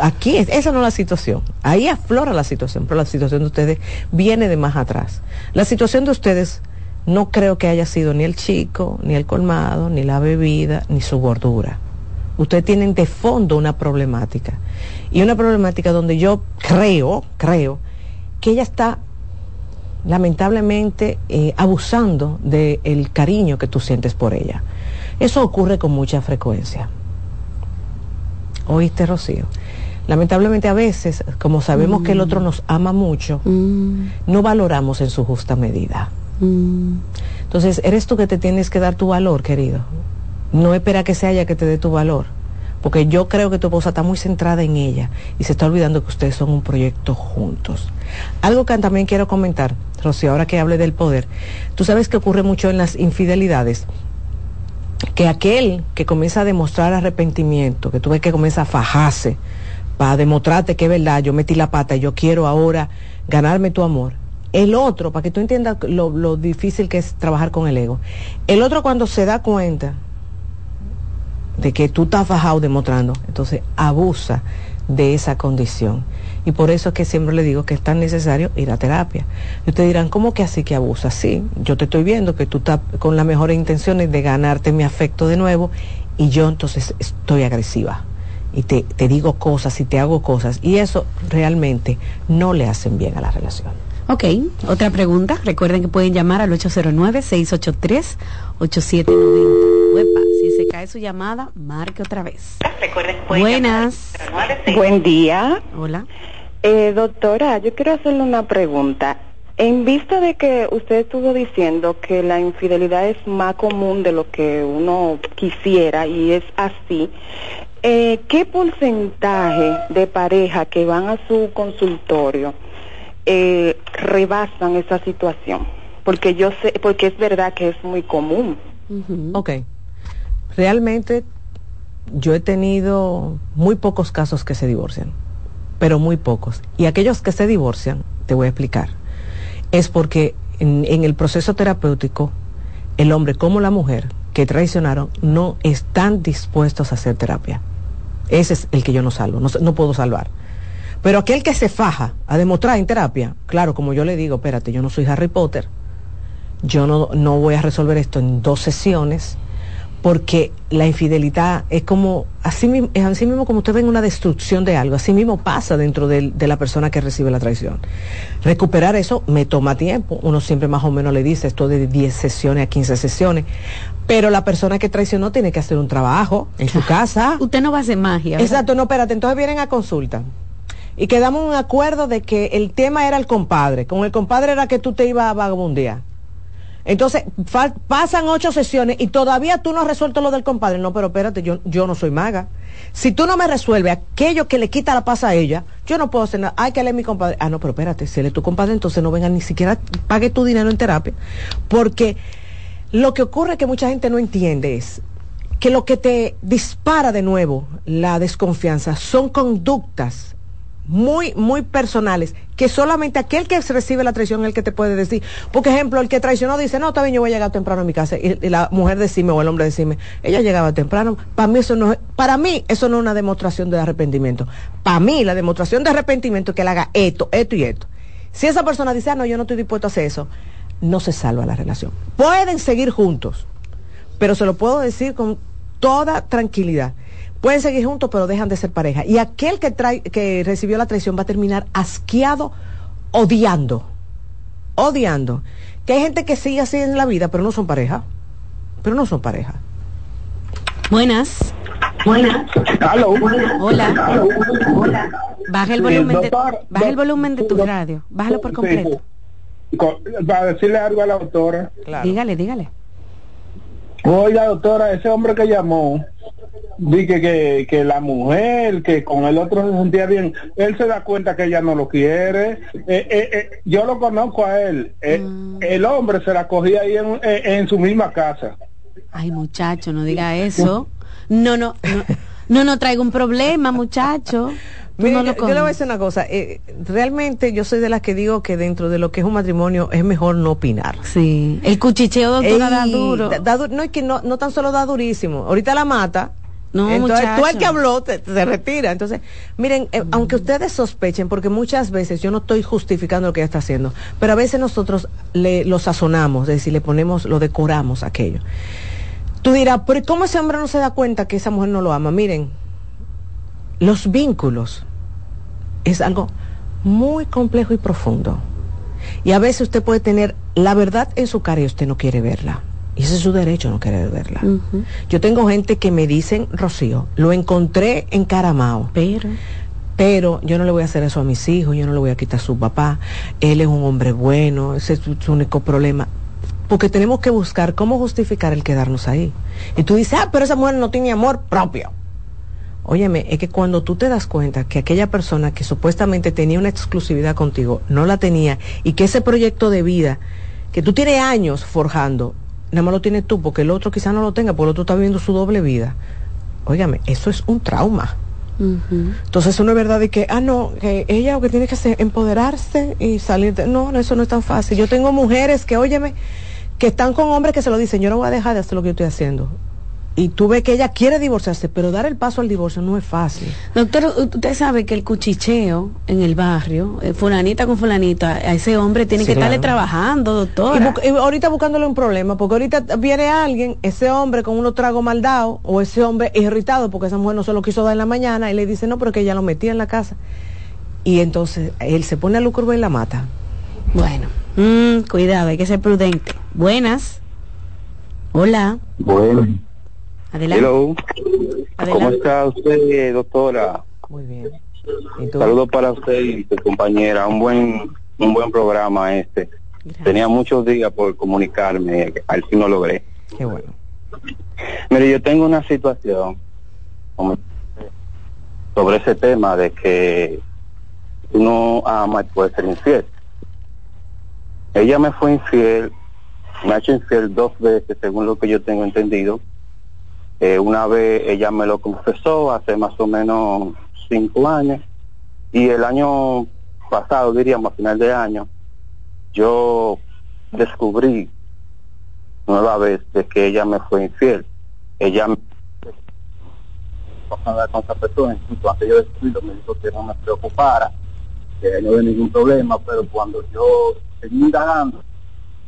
aquí esa no es la situación. Ahí aflora la situación, pero la situación de ustedes viene de más atrás. La situación de ustedes no creo que haya sido ni el chico, ni el colmado, ni la bebida, ni su gordura. Ustedes tienen de fondo una problemática. Y una problemática donde yo creo, creo, que ella está lamentablemente eh, abusando del cariño que tú sientes por ella. Eso ocurre con mucha frecuencia. ¿Oíste, Rocío? Lamentablemente a veces, como sabemos que el otro nos ama mucho, mm. no valoramos en su justa medida. Mm. Entonces, eres tú que te tienes que dar tu valor, querido. No espera que sea ella que te dé tu valor. Porque yo creo que tu esposa está muy centrada en ella y se está olvidando que ustedes son un proyecto juntos. Algo que también quiero comentar, Rocío, ahora que hable del poder. Tú sabes que ocurre mucho en las infidelidades que aquel que comienza a demostrar arrepentimiento, que tú ves que comienza a fajarse para demostrarte que es verdad, yo metí la pata y yo quiero ahora ganarme tu amor. El otro, para que tú entiendas lo, difícil que es trabajar con el ego, el otro cuando se da cuenta de que tú estás fajado demostrando, entonces abusa de esa condición. Y por eso es que siempre le digo que es tan necesario ir a terapia. Y ustedes dirán, ¿cómo que así que abusa? Sí, yo te estoy viendo que tú estás con las mejores intenciones de ganarte mi afecto de nuevo y yo entonces estoy agresiva. Y te, te digo cosas y te hago cosas. Y eso realmente no le hacen bien a la relación. Ok, otra pregunta. Recuerden que pueden llamar al 809-683-8790. si se cae su llamada, marque otra vez. Recuerden Buenas. Buen día. Hola. Eh, doctora, yo quiero hacerle una pregunta. En vista de que usted estuvo diciendo que la infidelidad es más común de lo que uno quisiera y es así, eh, ¿qué porcentaje de pareja que van a su consultorio eh, rebasan esa situación? Porque yo sé, porque es verdad que es muy común. Ok. Realmente yo he tenido muy pocos casos que se divorcian pero muy pocos. Y aquellos que se divorcian, te voy a explicar, es porque en, el proceso terapéutico, el hombre como la mujer que traicionaron no están dispuestos a hacer terapia. Ese es el que yo no salvo, no, no puedo salvar. Pero aquel que se faja a demostrar en terapia, claro, como yo le digo, espérate, yo no soy Harry Potter, yo no, no voy a resolver esto en dos sesiones, porque la infidelidad es como, así mismo, es así mismo como usted ve en una destrucción de algo, así mismo pasa dentro de, la persona que recibe la traición. Recuperar eso me toma tiempo, uno siempre más o menos le dice esto de 10 sesiones a 15 sesiones, pero la persona que traicionó tiene que hacer un trabajo en su casa. Usted no va a hacer magia. Exacto, no, espérate, entonces vienen a consulta. Y quedamos un acuerdo de que el tema era el compadre. Con el compadre era que tú te ibas a vagabundear. Entonces, pasan ocho sesiones y todavía tú no has resuelto lo del compadre. No, pero espérate, yo, yo no soy maga. Si tú no me resuelves aquello que le quita la paz a ella, yo no puedo hacer nada. Hay que leer mi compadre. Ah, no, pero espérate, si él es tu compadre, entonces no venga ni siquiera pague tu dinero en terapia. Porque lo que ocurre que mucha gente no entiende es que lo que te dispara de nuevo la desconfianza son conductas muy, muy personales, que solamente aquel que recibe la traición es el que te puede decir. Por ejemplo, el que traicionó dice, no, está bien, yo voy a llegar temprano a mi casa. Y, la mujer decime o el hombre decime, ella llegaba temprano. Para mí eso no es, para mí eso no es una demostración de arrepentimiento. Para mí la demostración de arrepentimiento es que él haga esto, esto y esto. Si esa persona dice, ah, no, yo no estoy dispuesto a hacer eso, no se salva la relación. Pueden seguir juntos, pero se lo puedo decir con toda tranquilidad Pueden seguir juntos, pero dejan de ser pareja. Y aquel que, trae, que recibió la traición va a terminar asqueado, odiando. Odiando. Que hay gente que sigue así en la vida, pero no son pareja. Pero no son pareja. Buenas. Buenas. Hola. Hola. Baja el volumen, de, baja el volumen de tu radio. Bájalo por completo. Para decirle algo a la doctora. Dígale, dígale. Oiga, doctora, ese hombre que llamó, dije que, que la mujer, que con el otro se sentía bien, él se da cuenta que ella no lo quiere. Eh, eh, eh, yo lo conozco a él. Mm. El hombre se la cogía ahí en, en, su misma casa. Ay, muchacho, no diga eso. No, no, no, no, no traigo un problema, muchacho. yo, le voy a decir una cosa, realmente yo soy de las que digo que dentro de lo que es un matrimonio es mejor no opinar. Sí, el cuchicheo doctora da duro. no es que no, no tan solo da durísimo, ahorita la mata No, Entonces, tú el que habló te, retira. Entonces, miren, eh, aunque ustedes sospechen, porque muchas veces yo no estoy justificando lo que ella está haciendo, pero a veces nosotros le, lo sazonamos, es decir, le ponemos, lo decoramos aquello. Tú dirás, pero ¿cómo ese hombre no se da cuenta que esa mujer no lo ama? Miren, los vínculos es algo muy complejo y profundo. Y a veces usted puede tener la verdad en su cara y usted no quiere verla. Y ese es su derecho, no querer verla. Yo tengo gente que me dicen, Rocío, lo encontré en Caramao. Pero. Pero yo no le voy a hacer eso a mis hijos, yo no le voy a quitar a su papá. Él es un hombre bueno, ese es su, único problema. Porque tenemos que buscar cómo justificar el quedarnos ahí. Y tú dices, ah, pero esa mujer no tiene amor propio. Óyeme, es que cuando tú te das cuenta que aquella persona que supuestamente tenía una exclusividad contigo no la tenía y que ese proyecto de vida que tú tienes años forjando nada más lo tienes tú, porque el otro quizá no lo tenga, porque el otro está viviendo su doble vida. Óigame, eso es un trauma. Entonces eso no es verdad de que, ah, no, que ella lo que tiene que hacer empoderarse y salir de... No, eso no es tan fácil. Yo tengo mujeres que, óyeme, que están con hombres que se lo dicen, yo no voy a dejar de hacer lo que yo estoy haciendo y tú ves que ella quiere divorciarse, pero dar el paso al divorcio no es fácil. Doctor, usted sabe que el cuchicheo en el barrio, eh, fulanita con fulanita, a ese hombre tiene que estarle trabajando, doctor. Y, ahorita buscándole un problema, porque ahorita viene alguien, ese hombre con unos tragos mal dados, o ese hombre irritado porque esa mujer no se lo quiso dar en la mañana, y le dice, no, pero que ella lo metía en la casa. Y entonces él se pone a lucro y la mata. Bueno, mm, cuidado, hay que ser prudente. Buenas. Hola. Bueno. Adelante. ¿Cómo está usted, doctora? Muy bien. Saludos para usted y su compañera. Un buen, un buen programa este. Tenía muchos días por comunicarme, al fin lo logré. Qué bueno. Mire, yo tengo una situación sobre ese tema de que uno ama y puede ser infiel. Ella me fue infiel, me ha hecho infiel dos veces, según lo que yo tengo entendido eh, una vez ella me lo confesó hace más o menos cinco años y el año pasado, diríamos a final de año, yo descubrí nueva vez de que ella me fue infiel. Ella me con esa persona, incluso antes yo descubrí me dijo que no me preocupara, que no había ningún problema, pero cuando yo seguí indagando,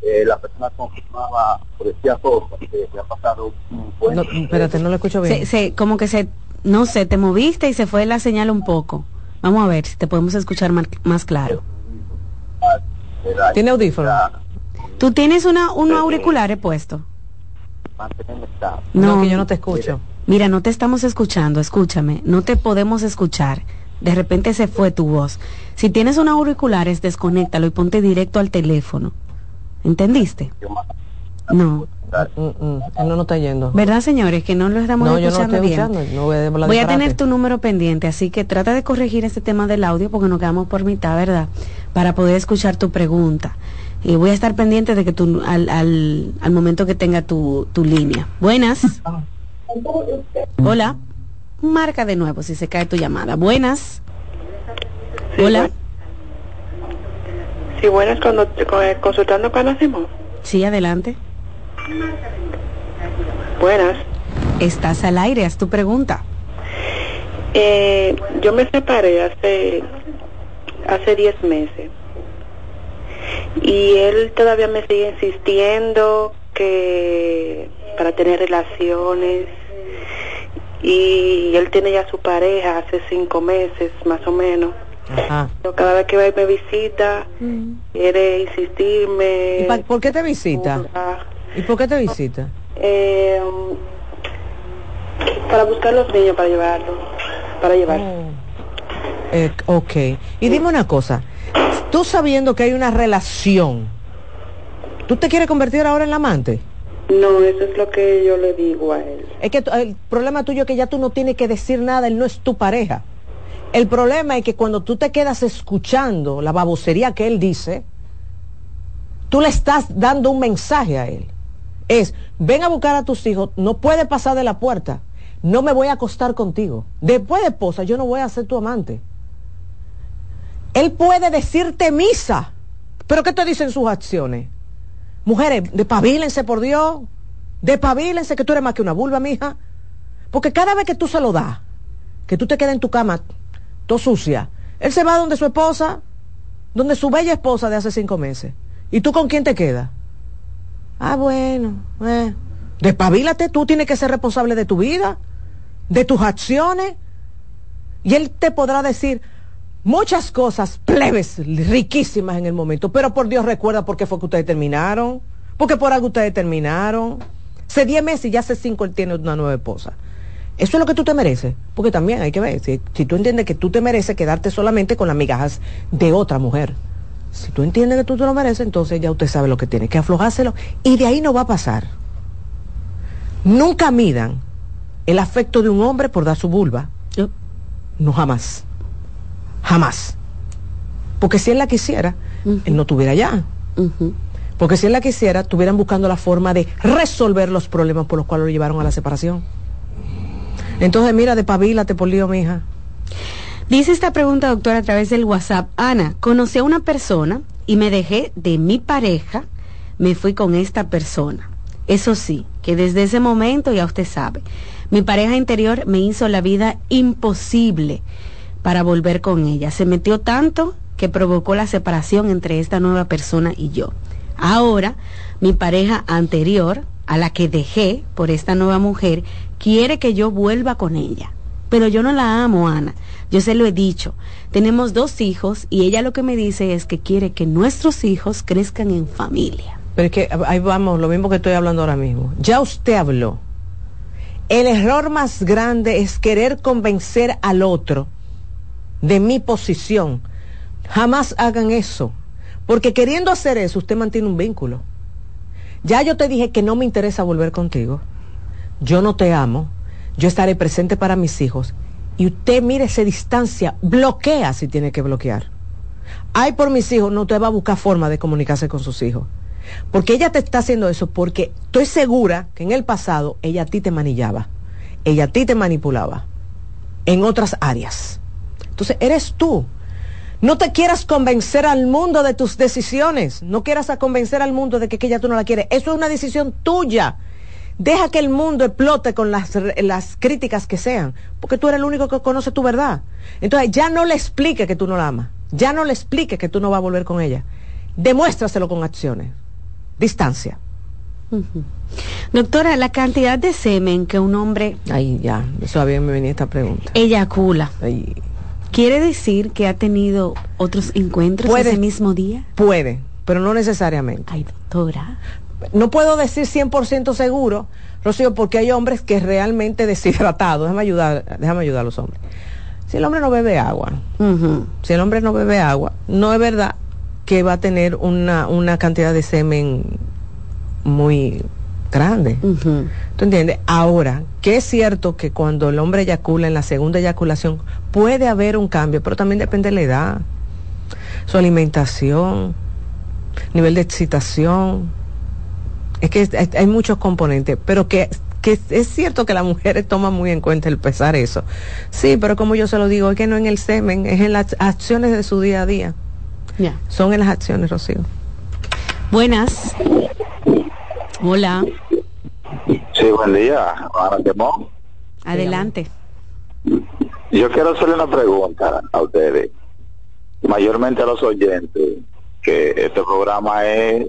eh, la persona confirmaba por decía cosas que ha pasado un buen no, espérate no lo escucho bien. se, como que se no sé te moviste y se fue la señal un poco. Vamos a ver si te podemos escuchar más, más claro. Tiene audífono tú tienes una unos auriculares puesto no, que yo no te escucho. Mira no te estamos escuchando escúchame. No te podemos escuchar. De repente se fue tu voz. Si tienes unos auriculares desconéctalo y ponte directo al teléfono ¿Entendiste? No. Mm, mm, él no nos está yendo. ¿Verdad, señores? Que no lo estamos escuchando bien. voy, a, tener tu número pendiente, así que trata de corregir este tema del audio porque nos quedamos por mitad, ¿verdad? Para poder escuchar tu pregunta. Y voy a estar pendiente de que tú, al, al, al momento que tenga tu, tu línea. Buenas. [LAUGHS] Hola. Marca de nuevo si se cae tu llamada. Buenas. Hola. Sí, buenas, cuando, eh, consultando con Simón. Sí, adelante. Buenas. Estás al aire, haz tu pregunta. Eh, yo me separé hace hace 10 meses y él todavía me sigue insistiendo que para tener relaciones y él tiene ya su pareja hace cinco meses más o menos cada vez que va y me visita, mm. quiere insistirme. ¿Y ¿Por qué te visita? ¿Y por qué te visita? Eh, para buscar los niños, para llevarlos, para llevar. Oh. Eh, ok. Y dime una cosa, tú sabiendo que hay una relación, ¿tú te quieres convertir ahora en la amante? No, eso es lo que yo le digo a él. Es que el problema tuyo es que ya tú no tienes que decir nada, él no es tu pareja. El problema es que cuando tú te quedas escuchando la babosería que él dice, tú le estás dando un mensaje a él. Es, ven a buscar a tus hijos, no puede pasar de la puerta, no me voy a acostar contigo. Después de esposa, yo no voy a ser tu amante. Él puede decirte misa, pero ¿qué te dicen sus acciones? Mujeres, despabilense por Dios, despabilense que tú eres más que una vulva, mija. Porque cada vez que tú se lo das, que tú te quedas en tu cama, sucia, él se va donde su esposa, donde su bella esposa de hace cinco meses. ¿Y tú con quién te quedas? Ah, bueno, eh. Despabilate, tú tienes que ser responsable de tu vida, de tus acciones. Y él te podrá decir muchas cosas plebes, riquísimas en el momento, pero por Dios recuerda por qué fue que ustedes terminaron, porque por algo ustedes terminaron. Hace diez meses y ya hace cinco él tiene una nueva esposa. Eso es lo que tú te mereces, porque también hay que ver, si, si tú entiendes que tú te mereces quedarte solamente con las migajas de otra mujer. Si tú entiendes que tú te lo mereces, entonces ya usted sabe lo que tiene, que aflojárselo y de ahí no va a pasar. Nunca midan el afecto de un hombre por dar su vulva. No jamás. Jamás. Porque si él la quisiera, él no tuviera ya. Porque si él la quisiera, estuvieran buscando la forma de resolver los problemas por los cuales lo llevaron a la separación. Entonces, mira, de pavílate por lío, mija. Dice esta pregunta, doctora, a través del WhatsApp. Ana, conocí a una persona y me dejé de mi pareja, me fui con esta persona. Eso sí, que desde ese momento ya usted sabe, mi pareja interior me hizo la vida imposible para volver con ella. Se metió tanto que provocó la separación entre esta nueva persona y yo. Ahora, mi pareja anterior, a la que dejé por esta nueva mujer, quiere que yo vuelva con ella. Pero yo no la amo, Ana. Yo se lo he dicho. Tenemos dos hijos y ella lo que me dice es que quiere que nuestros hijos crezcan en familia. Pero es que ahí vamos, lo mismo que estoy hablando ahora mismo. Ya usted habló. El error más grande es querer convencer al otro de mi posición. Jamás hagan eso. Porque queriendo hacer eso, usted mantiene un vínculo. Ya yo te dije que no me interesa volver contigo. Yo no te amo. Yo estaré presente para mis hijos. Y usted mire esa distancia, bloquea si tiene que bloquear. Ay, por mis hijos, no te va a buscar forma de comunicarse con sus hijos. Porque ella te está haciendo eso porque estoy segura que en el pasado ella a ti te manillaba, ella a ti te manipulaba en otras áreas. Entonces, eres tú. No te quieras convencer al mundo de tus decisiones, no quieras convencer al mundo de que, que ella tú no la quieres. Eso es una decisión tuya. Deja que el mundo explote con las, las críticas que sean, porque tú eres el único que conoce tu verdad. Entonces, ya no le explique que tú no la amas, ya no le explique que tú no vas a volver con ella. Demuéstraselo con acciones distancia. Doctora, la cantidad de semen que un hombre... Ahí ya, eso había me venía esta pregunta. Eyacula. ¿Quiere decir que ha tenido otros encuentros ese mismo día? Puede, pero no necesariamente. Ay, doctora. No puedo decir 100% seguro, Rocío, porque hay hombres que realmente deshidratados. Déjame ayudar, déjame ayudar a los hombres. Si el hombre no bebe agua, si el hombre no bebe agua, no es verdad que va a tener una, una cantidad de semen muy grande. ¿Tú entiendes? Ahora, que es cierto que cuando el hombre eyacula en la segunda eyaculación puede haber un cambio, pero también depende de la edad, su alimentación, nivel de excitación. Es que hay muchos componentes, pero que, que es cierto que las mujeres toman muy en cuenta el pesar eso. Sí, pero como yo se lo digo, es que no en el semen, es en las acciones de su día a día. Son en las acciones, Rocío. Buenas. Hola. Sí, buen día. Adelante. Yo quiero hacerle una pregunta a ustedes, mayormente a los oyentes, que este programa es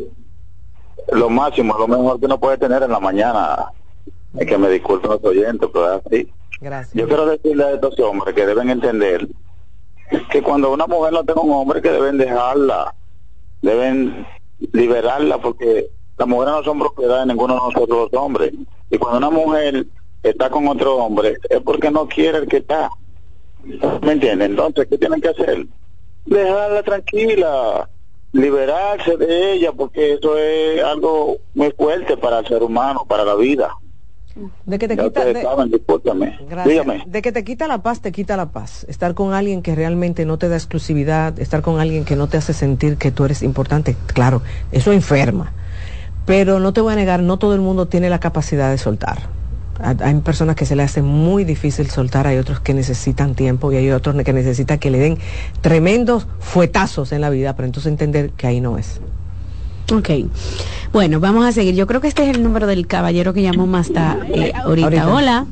lo máximo, lo mejor que uno puede tener en la mañana. Es que me disculpen los oyentes, pero es así. Gracias. Yo quiero decirle a estos hombres que deben entender que cuando una mujer no tenga un hombre que deben dejarla, deben liberarla porque las mujeres no son propiedad de ninguno de nosotros los hombres. Y cuando una mujer está con otro hombre es porque no quiere el que está. ¿Me entienden? Entonces, ¿qué tienen que hacer? Dejarla tranquila, liberarse de ella porque eso es algo muy fuerte para el ser humano, para la vida. De que te quita de, de que te quita la paz, te quita la paz. Estar con alguien que realmente no te da exclusividad, estar con alguien que no te hace sentir que tú eres importante, claro, eso enferma. Pero no te voy a negar, no todo el mundo tiene la capacidad de soltar. Hay personas que se le hace muy difícil soltar, hay otros que necesitan tiempo y hay otros que necesitan que le den tremendos fuetazos en la vida para entonces entender que ahí no es. Ok. Bueno, vamos a seguir. Yo creo que este es el número del caballero que llamó más eh, ahorita. Hola.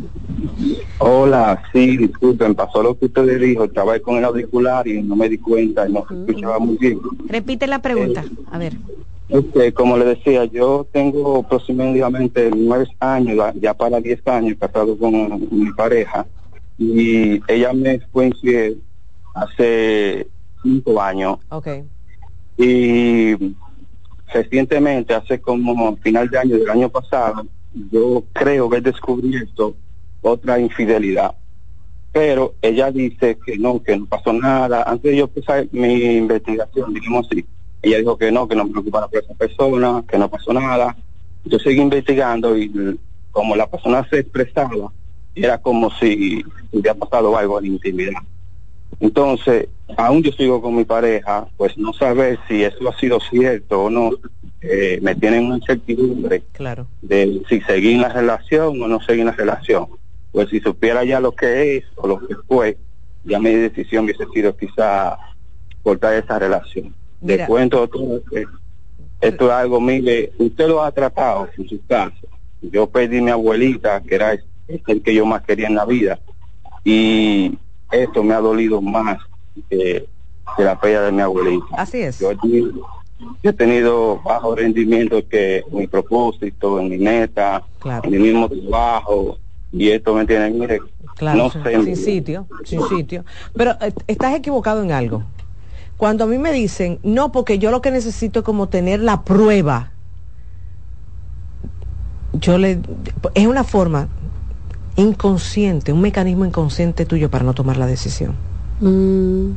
Hola, sí, disculpen, pasó lo que usted dijo, estaba ahí con el auricular y no me di cuenta y no se escuchaba muy bien. Repite la pregunta, a ver. Este, como le decía, yo tengo aproximadamente nueve años, ya para diez años, casado con mi pareja, y ella me fue infiel hace cinco años. Okay. Y recientemente, hace como final de año del año pasado, yo creo que he descubierto otra infidelidad. Pero ella dice que no, que no pasó nada. Antes de yo empezar mi investigación, dijimos así, ella dijo que no, que no me preocupara por esa persona, que no pasó nada. Yo seguí investigando y como la persona se expresaba, era como si hubiera pasado algo en intimidad. Entonces, aún yo sigo con mi pareja, pues no saber si eso ha sido cierto o no, eh, me tienen una incertidumbre claro. de si seguir en la relación o no seguir en la relación. Pues si supiera ya lo que es o lo que fue, ya mi decisión hubiese sido quizá cortar esa relación. De cuento esto es algo, mire, usted lo ha tratado en su caso. Yo perdí mi abuelita, que era el que yo más quería en la vida, y esto me ha dolido más que, la pérdida de mi abuelita. Así es. Yo he tenido, bajo rendimiento que mi propósito, en mi meta, en mi mismo trabajo, y esto me tiene, mire, no sé. Sin sitio, sin sitio. Pero eh, estás equivocado en algo. Cuando a mí me dicen, no, porque yo lo que necesito es como tener la prueba, yo le, es una forma inconsciente, un mecanismo inconsciente tuyo para no tomar la decisión. Mm.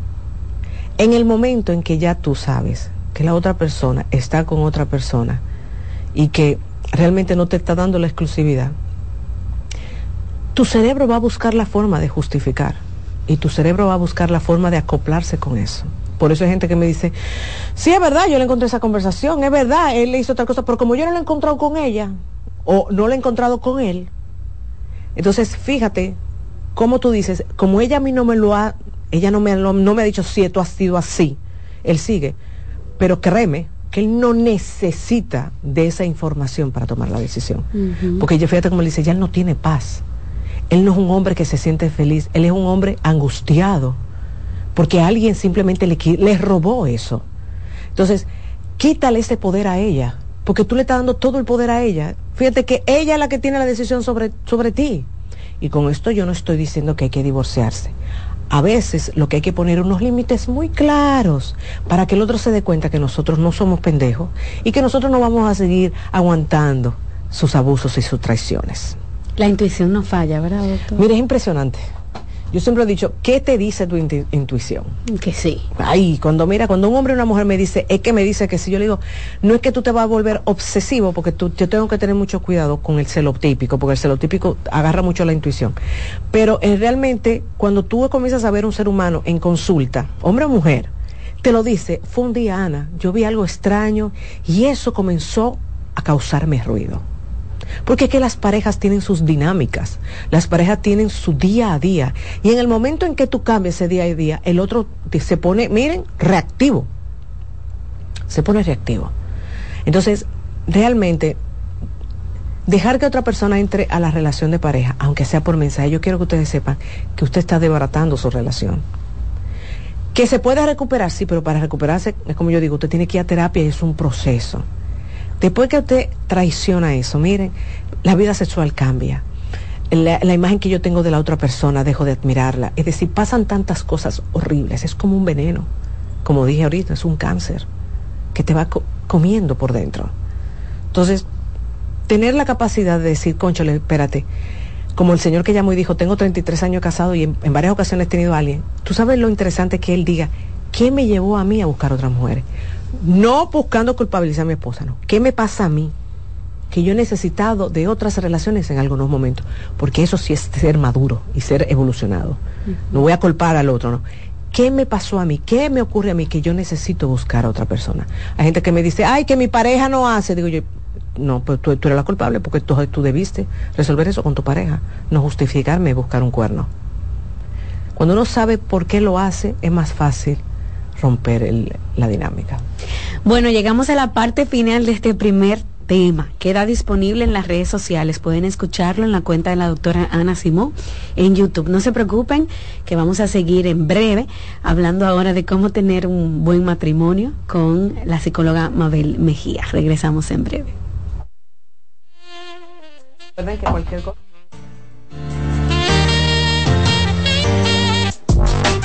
En el momento en que ya tú sabes que la otra persona está con otra persona y que realmente no te está dando la exclusividad, tu cerebro va a buscar la forma de justificar y tu cerebro va a buscar la forma de acoplarse con eso. Por eso hay gente que me dice, sí, es verdad, yo le encontré esa conversación, es verdad, él le hizo otra cosa, pero como yo no lo he encontrado con ella, o no lo he encontrado con él, entonces, fíjate cómo tú dices, como ella a mí no me lo ha, ella no me, no me ha dicho si esto ha sido así, él sigue, pero créeme que él no necesita de esa información para tomar la decisión. Porque fíjate como le dice, ya él no tiene paz. Él no es un hombre que se siente feliz, él es un hombre angustiado, porque alguien simplemente le, le robó eso. Entonces, quítale ese poder a ella, porque tú le estás dando todo el poder a ella. Fíjate que ella es la que tiene la decisión sobre, sobre ti. Y con esto yo no estoy diciendo que hay que divorciarse. A veces lo que hay que poner unos límites muy claros para que el otro se dé cuenta que nosotros no somos pendejos y que nosotros no vamos a seguir aguantando sus abusos y sus traiciones. La intuición no falla, ¿verdad, doctor? Mire, es impresionante. Yo siempre he dicho, ¿qué te dice tu intuición? Que sí. Ay, cuando mira, cuando un hombre o una mujer me dice, es que me dice que sí, yo le digo, no es que tú te vas a volver obsesivo, porque tú, yo tengo que tener mucho cuidado con el celotípico, porque el celotípico agarra mucho la intuición. Pero es realmente, cuando tú comienzas a ver un ser humano en consulta, hombre o mujer, te lo dice, fue un día, Ana, yo vi algo extraño y eso comenzó a causarme ruido. Porque es que las parejas tienen sus dinámicas, las parejas tienen su día a día. Y en el momento en que tú cambias ese día a día, el otro se pone, miren, reactivo. Se pone reactivo. Entonces, realmente, dejar que otra persona entre a la relación de pareja, aunque sea por mensaje, yo quiero que ustedes sepan que usted está desbaratando su relación. Que se puede recuperar, sí, pero para recuperarse, es como yo digo, usted tiene que ir a terapia y es un proceso. Después que usted traiciona eso, miren, la vida sexual cambia. La, imagen que yo tengo de la otra persona, dejo de admirarla. Es decir, pasan tantas cosas horribles. Es como un veneno. Como dije ahorita, es un cáncer que te va comiendo por dentro. Entonces, tener la capacidad de decir, conchole, espérate, como el señor que llamó y dijo, tengo 33 años casado y en, en, varias ocasiones he tenido a alguien. Tú sabes lo interesante que él diga, ¿qué me llevó a mí a buscar otras mujeres? No buscando culpabilizar a mi esposa, no. ¿Qué me pasa a mí? Que yo he necesitado de otras relaciones en algunos momentos, porque eso sí es ser maduro y ser evolucionado. No voy a culpar al otro, no. ¿Qué me pasó a mí? ¿Qué me ocurre a mí que yo necesito buscar a otra persona? Hay gente que me dice, ay, que mi pareja no hace. Digo yo, no, pues tú, tú eres la culpable porque tú, tú debiste resolver eso con tu pareja, no justificarme buscar un cuerno. Cuando uno sabe por qué lo hace, es más fácil romper la dinámica. Bueno, llegamos a la parte final de este primer tema. Queda disponible en las redes sociales. Pueden escucharlo en la cuenta de la doctora Ana Simón en YouTube. No se preocupen que vamos a seguir en breve hablando ahora de cómo tener un buen matrimonio con la psicóloga Mabel Mejía. Regresamos en breve.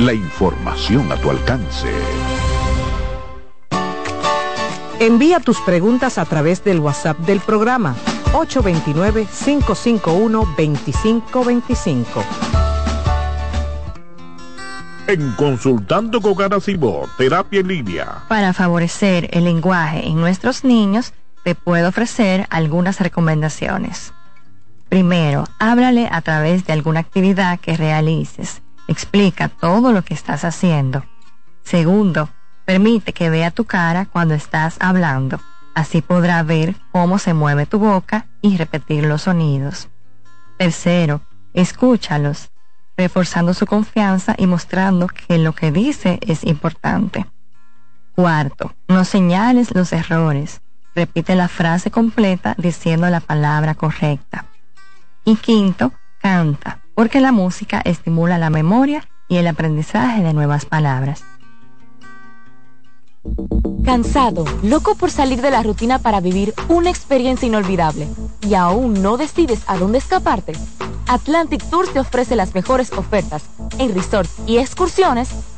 La información a tu alcance. Envía tus preguntas a través del WhatsApp del programa 829-551-2525. En Consultando con Garacimo, Terapia en Línea. Para favorecer el lenguaje en nuestros niños, te puedo ofrecer algunas recomendaciones. Primero, háblale a través de alguna actividad que realices. Explica todo lo que estás haciendo. Segundo, permite que vea tu cara cuando estás hablando. Así podrá ver cómo se mueve tu boca y repetir los sonidos. Tercero, escúchalos, reforzando su confianza y mostrando que lo que dice es importante. Cuarto, no señales los errores. Repite la frase completa diciendo la palabra correcta. Y quinto, canta, porque la música estimula la memoria y el aprendizaje de nuevas palabras. Cansado, loco por salir de la rutina para vivir una experiencia inolvidable y aún no decides a dónde escaparte. Atlantic Tours te ofrece las mejores ofertas en resorts y excursiones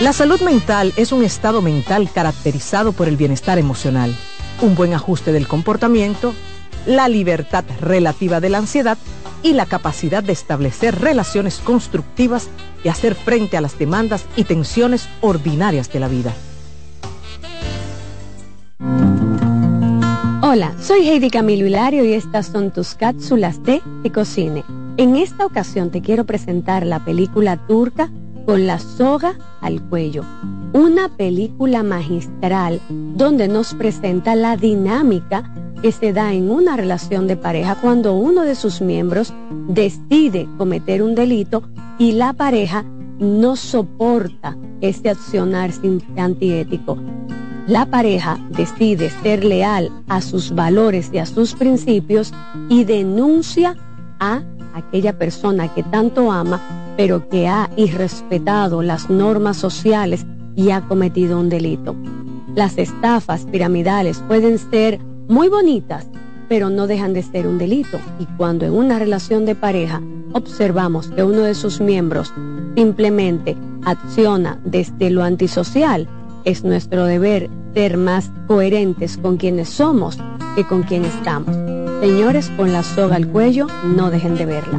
La salud mental es un estado mental caracterizado por el bienestar emocional, un buen ajuste del comportamiento, la libertad relativa de la ansiedad y la capacidad de establecer relaciones constructivas y hacer frente a las demandas y tensiones ordinarias de la vida. Hola, soy Heidi Camilo Hilario y estas son tus cápsulas de Ecocine. En esta ocasión te quiero presentar la película turca con la soga al cuello. Una película magistral donde nos presenta la dinámica que se da en una relación de pareja cuando uno de sus miembros decide cometer un delito y la pareja no soporta este accionar antiético. La pareja decide ser leal a sus valores y a sus principios y denuncia a aquella persona que tanto ama pero que ha irrespetado las normas sociales y ha cometido un delito. Las estafas piramidales pueden ser muy bonitas, pero no dejan de ser un delito. Y cuando en una relación de pareja observamos que uno de sus miembros simplemente acciona desde lo antisocial, es nuestro deber ser más coherentes con quienes somos que con quienes estamos. Señores, con la soga al cuello, no dejen de verla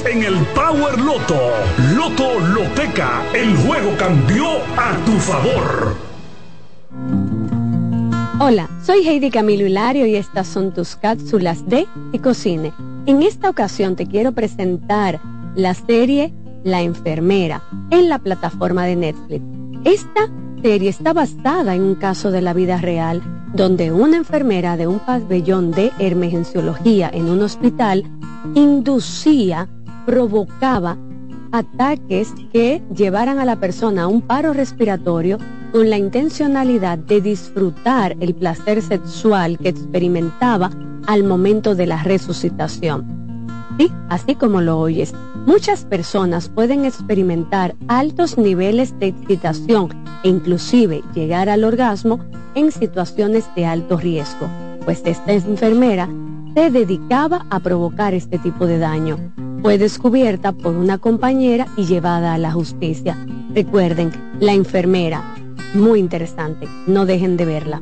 en el Power Loto. Loto Loteca, el juego cambió a tu favor. Hola, soy Heidi Camilo Hilario y estas son tus cápsulas de Ecocine. En esta ocasión te quiero presentar la serie La enfermera en la plataforma de Netflix. Esta serie está basada en un caso de la vida real donde una enfermera de un pabellón de emergenciología en un hospital inducía, provocaba ataques que llevaran a la persona a un paro respiratorio con la intencionalidad de disfrutar el placer sexual que experimentaba al momento de la resucitación. Sí, así como lo oyes, muchas personas pueden experimentar altos niveles de excitación e inclusive llegar al orgasmo en situaciones de alto riesgo, pues esta enfermera se dedicaba a provocar este tipo de daño. Fue descubierta por una compañera y llevada a la justicia. Recuerden, la enfermera, muy interesante, no dejen de verla.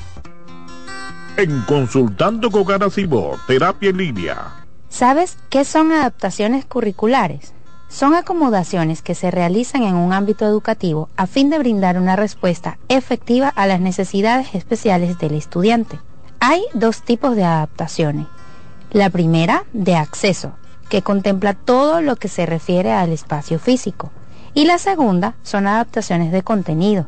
En Consultando con Terapia en Línea. ¿Sabes qué son adaptaciones curriculares? Son acomodaciones que se realizan en un ámbito educativo a fin de brindar una respuesta efectiva a las necesidades especiales del estudiante. Hay dos tipos de adaptaciones. La primera, de acceso, que contempla todo lo que se refiere al espacio físico. Y la segunda son adaptaciones de contenido,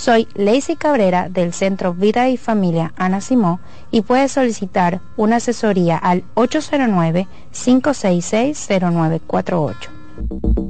Soy Lacey Cabrera del Centro Vida y Familia Ana Simó y puedes solicitar una asesoría al 809-566-0948.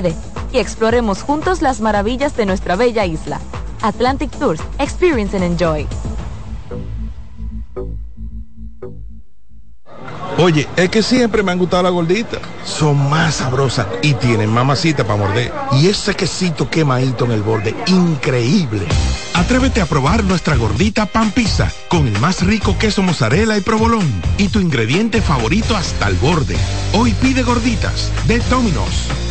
Y exploremos juntos las maravillas de nuestra bella isla. Atlantic Tours, Experience and Enjoy. Oye, es que siempre me han gustado las gorditas. Son más sabrosas y tienen mamacita para morder. Y ese quesito quemadito en el borde, increíble. Atrévete a probar nuestra gordita pan pizza con el más rico queso mozzarella y provolón y tu ingrediente favorito hasta el borde. Hoy pide gorditas de Domino's.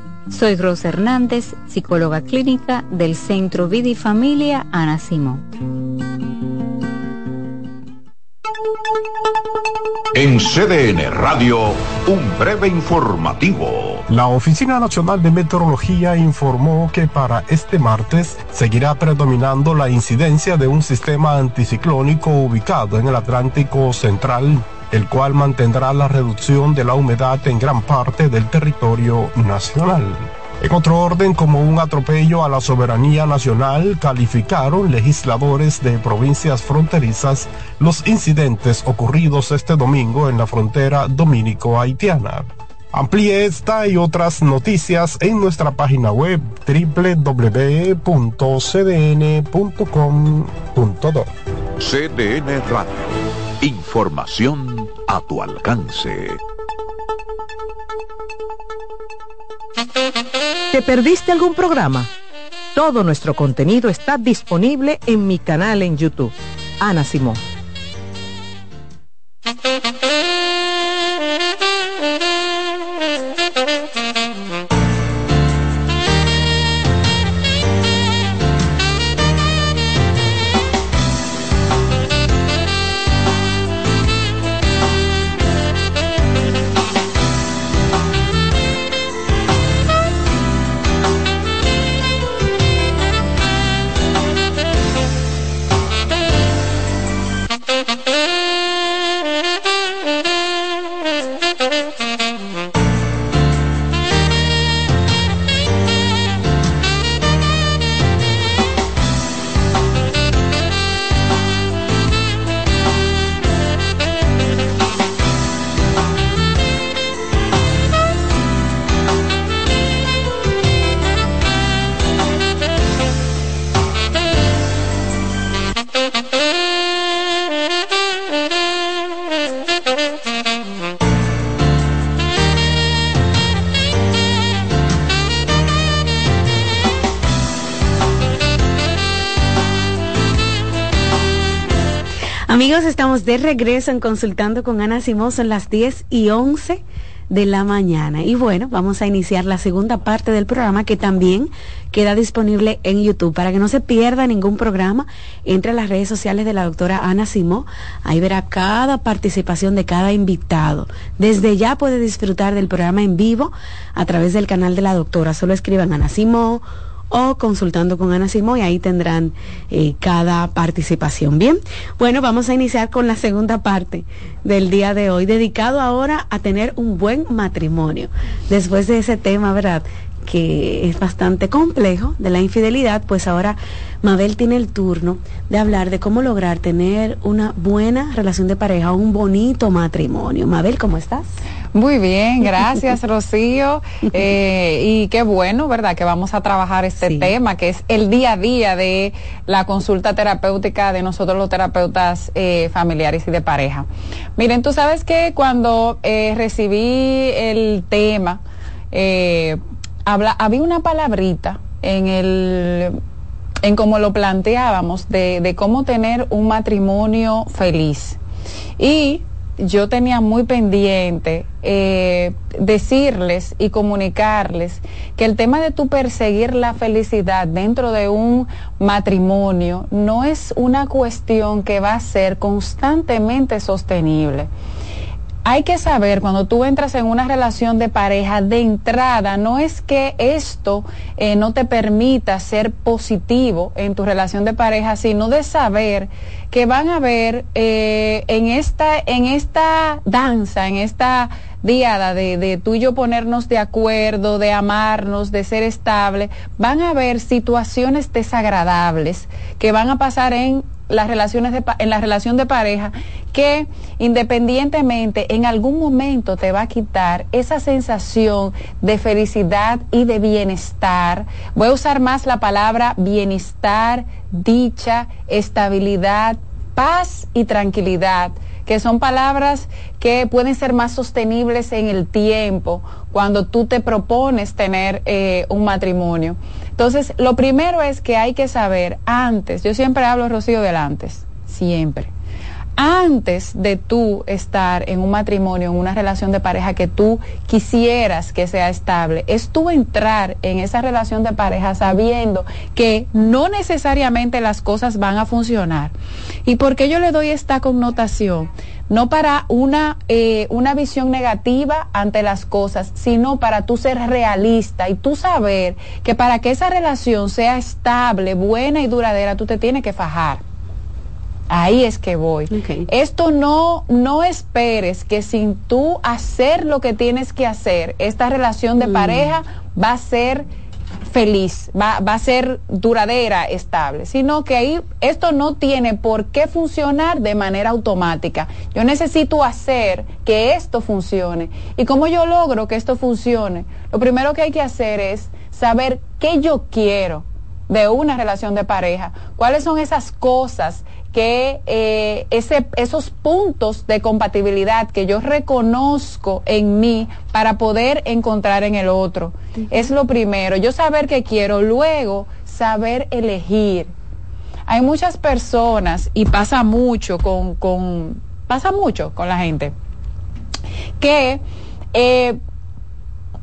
Soy Rosa Hernández, psicóloga clínica del Centro Vida y Familia Ana Simón. En CDN Radio, un breve informativo. La Oficina Nacional de Meteorología informó que para este martes seguirá predominando la incidencia de un sistema anticiclónico ubicado en el Atlántico Central, el cual mantendrá la reducción de la humedad en gran parte del territorio nacional. En otro orden, como un atropello a la soberanía nacional, calificaron legisladores de provincias fronterizas los incidentes ocurridos este domingo en la frontera dominico-haitiana. Amplíe esta y otras noticias en nuestra página web www.cdn.com.do. CDN Radio. Información a tu alcance. ¿Te perdiste algún programa? Todo nuestro contenido está disponible en mi canal en YouTube. Ana Simón. De regreso en Consultando con Ana Simón, son las 10 y 11 de la mañana. Y bueno, vamos a iniciar la segunda parte del programa que también queda disponible en YouTube. Para que no se pierda ningún programa, entre a las redes sociales de la doctora Ana Simó. Ahí verá cada participación de cada invitado. Desde ya puede disfrutar del programa en vivo a través del canal de la doctora. Solo escriban Ana Simó o consultando con Ana Simón y ahí tendrán eh, cada participación. Bien, bueno, vamos a iniciar con la segunda parte del día de hoy, dedicado ahora a tener un buen matrimonio. Después de ese tema, ¿verdad? que es bastante complejo de la infidelidad, pues ahora Mabel tiene el turno de hablar de cómo lograr tener una buena relación de pareja, un bonito matrimonio. Mabel, ¿cómo estás? Muy bien, gracias [LAUGHS] Rocío. Eh, y qué bueno, ¿verdad? Que vamos a trabajar este tema, que es el día a día de la consulta terapéutica de nosotros los terapeutas eh, familiares y de pareja. Miren, tú sabes que cuando eh, recibí el tema, habla, había una palabrita en el en cómo lo planteábamos de, de cómo tener un matrimonio feliz. Y yo tenía muy pendiente eh, decirles y comunicarles que el tema de tu perseguir la felicidad dentro de un matrimonio no es una cuestión que va a ser constantemente sostenible hay que saber cuando tú entras en una relación de pareja de entrada, no es que esto eh, no te permita ser positivo en tu relación de pareja, sino de saber que van a ver eh, en, esta, en esta danza, en esta diada de, de tú y yo ponernos de acuerdo, de amarnos, de ser estable, van a haber situaciones desagradables que van a pasar en las relaciones de, en la relación de pareja que independientemente en algún momento te va a quitar esa sensación de felicidad y de bienestar. Voy a usar más la palabra bienestar, dicha, estabilidad, paz y tranquilidad que son palabras que pueden ser más sostenibles en el tiempo cuando tú te propones tener eh, un matrimonio. Entonces, lo primero es que hay que saber antes, yo siempre hablo, Rocío, del antes, siempre antes de tú estar en un matrimonio, en una relación de pareja que tú quisieras que sea estable, es tú entrar en esa relación de pareja sabiendo que no necesariamente las cosas van a funcionar. ¿Y por qué yo le doy esta connotación? No para una, eh, una visión negativa ante las cosas, sino para tú ser realista y tú saber que para que esa relación sea estable, buena y duradera, tú te tienes que fajar Ahí es que voy. Esto no, no esperes que sin tú hacer lo que tienes que hacer, esta relación de mm. pareja va a ser feliz, va, va, a ser duradera, estable, sino que ahí esto no tiene por qué funcionar de manera automática. Yo necesito hacer que esto funcione. ¿Y cómo yo logro que esto funcione? Lo primero que hay que hacer es saber qué yo quiero de una relación de pareja, cuáles son esas cosas que eh, ese, esos puntos de compatibilidad que yo reconozco en mí para poder encontrar en el otro. Es lo primero, yo saber qué quiero, luego saber elegir. Hay muchas personas, y pasa mucho con, con pasa mucho con la gente, que eh,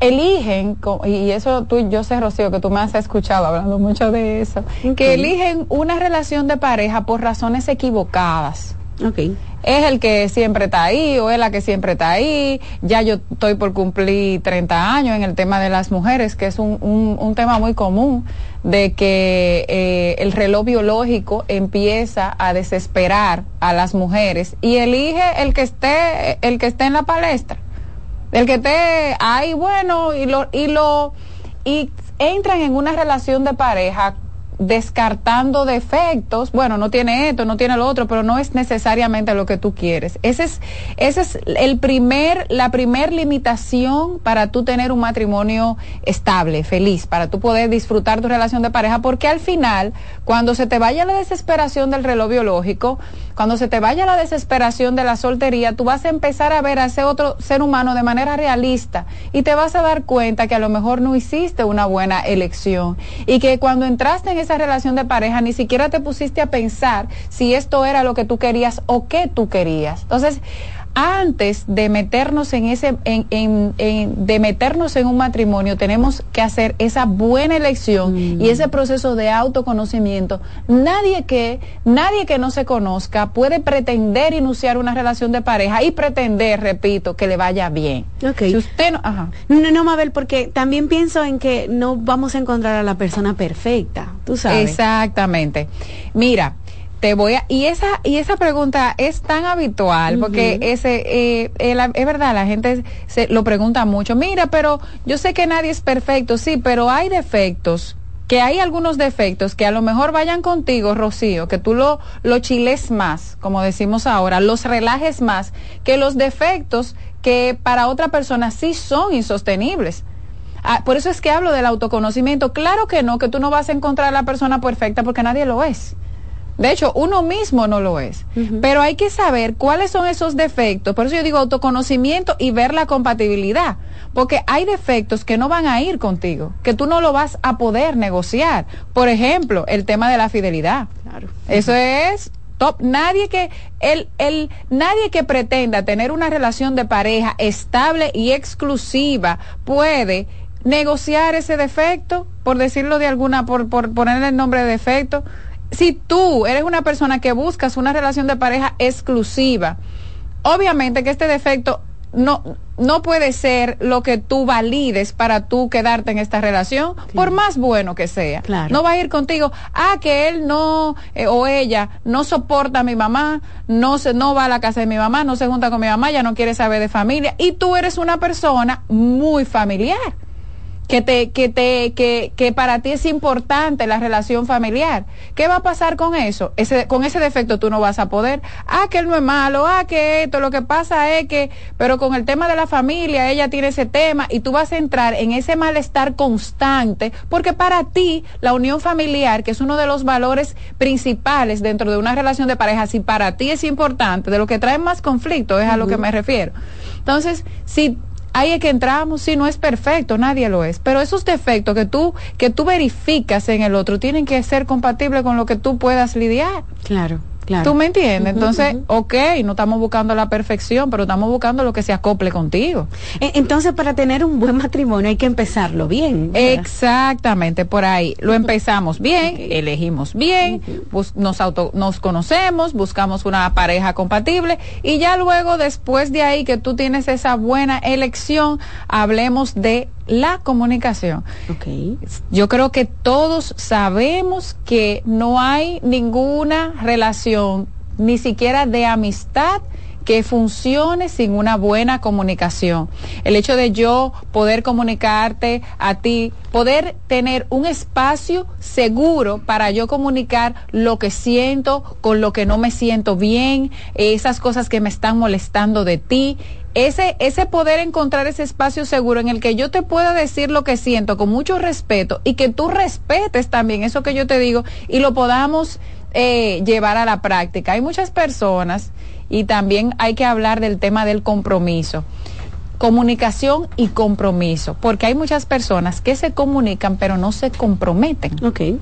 eligen, y eso tú, yo sé, Rocío, que tú me has escuchado hablando mucho de eso, que eligen una relación de pareja por razones equivocadas. Okay. Es el que siempre está ahí o es la que siempre está ahí. Ya yo estoy por cumplir 30 años en el tema de las mujeres, que es un, un, tema muy común, de que eh, el reloj biológico empieza a desesperar a las mujeres y elige el que esté, el que esté en la palestra el que esté ahí, bueno, y lo, y lo, y entran en una relación de pareja descartando defectos, bueno, no tiene esto, no tiene lo otro, pero no es necesariamente lo que tú quieres. Ese es, ese es el primer, la primer limitación para tú tener un matrimonio estable, feliz, para tú poder disfrutar tu relación de pareja, porque al final, cuando se te vaya la desesperación del reloj biológico, cuando se te vaya la desesperación de la soltería, tú vas a empezar a ver a ese otro ser humano de manera realista y te vas a dar cuenta que a lo mejor no hiciste una buena elección y que cuando entraste en esa relación de pareja ni siquiera te pusiste a pensar si esto era lo que tú querías o qué tú querías. Entonces, antes de meternos en ese en, de meternos en un matrimonio tenemos que hacer esa buena elección y mm. ese proceso de autoconocimiento. Nadie que nadie que no se conozca puede pretender iniciar una relación de pareja y pretender repito que le vaya bien. Si usted no ajá. no no Mabel porque también pienso en que no vamos a encontrar a la persona perfecta tú sabes. Exactamente. Mira te voy a y esa y esa pregunta es tan habitual porque ese eh, es verdad la gente se lo pregunta mucho mira pero yo sé que nadie es perfecto sí pero hay defectos que hay algunos defectos que a lo mejor vayan contigo, Rocío, que tú lo, lo chiles más, como decimos ahora, los relajes más, que los defectos que para otra persona sí son insostenibles. Ah, por eso es que hablo del autoconocimiento. Claro que no, que tú no vas a encontrar a la persona perfecta porque nadie lo es. De hecho, uno mismo no lo es. Pero hay que saber cuáles son esos defectos. Por eso yo digo autoconocimiento y ver la compatibilidad. Porque hay defectos que no van a ir contigo, que tú no lo vas a poder negociar. Por ejemplo, el tema de la fidelidad. Claro. Eso es top. Nadie que, el, el, nadie que pretenda tener una relación de pareja estable y exclusiva puede negociar ese defecto, por decirlo de alguna, por, por ponerle el nombre de defecto si tú eres una persona que buscas una relación de pareja exclusiva, obviamente que este defecto no, no puede ser lo que tú valides para tú quedarte en esta relación, por más bueno que sea. No va a ir contigo, ah, que él no, eh, o ella no soporta a mi mamá, no, se, no va a la casa de mi mamá, no se junta con mi mamá, ya no quiere saber de familia, y tú eres una persona muy familiar que te, que te, que, que para ti es importante la relación familiar. ¿Qué va a pasar con eso? Ese, con ese defecto tú no vas a poder. Ah, que él no es malo, ah, que esto, lo que pasa es que, pero con el tema de la familia, ella tiene ese tema y tú vas a entrar en ese malestar constante, porque para ti la unión familiar, que es uno de los valores principales dentro de una relación de pareja, si para ti es importante, de lo que trae más conflicto es a lo que me refiero. Entonces, si ahí es que entramos, sí, no es perfecto, nadie lo es, pero esos defectos que tú, que tú verificas en el otro tienen que ser compatibles con lo que tú puedas lidiar. Claro. ¿Tú me entiendes? Entonces, ok, no estamos buscando la perfección, pero estamos buscando lo que se acople contigo. E, entonces, para tener un buen matrimonio hay que empezarlo bien. Exactamente, por ahí. Lo empezamos bien, elegimos bien, nos, auto, nos conocemos, buscamos una pareja compatible y ya luego, después de ahí que tú tienes esa buena elección, hablemos de la comunicación. Okay. Yo creo que todos sabemos que no hay ninguna relación, ni siquiera de amistad, que funcione sin una buena comunicación. El hecho de yo poder comunicarte a ti, poder tener un espacio seguro para yo comunicar lo que siento con lo que no me siento bien, esas cosas que me están molestando de ti ese, ese poder encontrar ese espacio seguro en el que yo te pueda decir lo que siento con mucho respeto y que tú respetes también eso que yo te digo y lo podamos eh, llevar a la práctica. Hay muchas personas y también hay que hablar del tema del compromiso comunicación y compromiso, porque hay muchas personas que se comunican pero no se comprometen. Okay.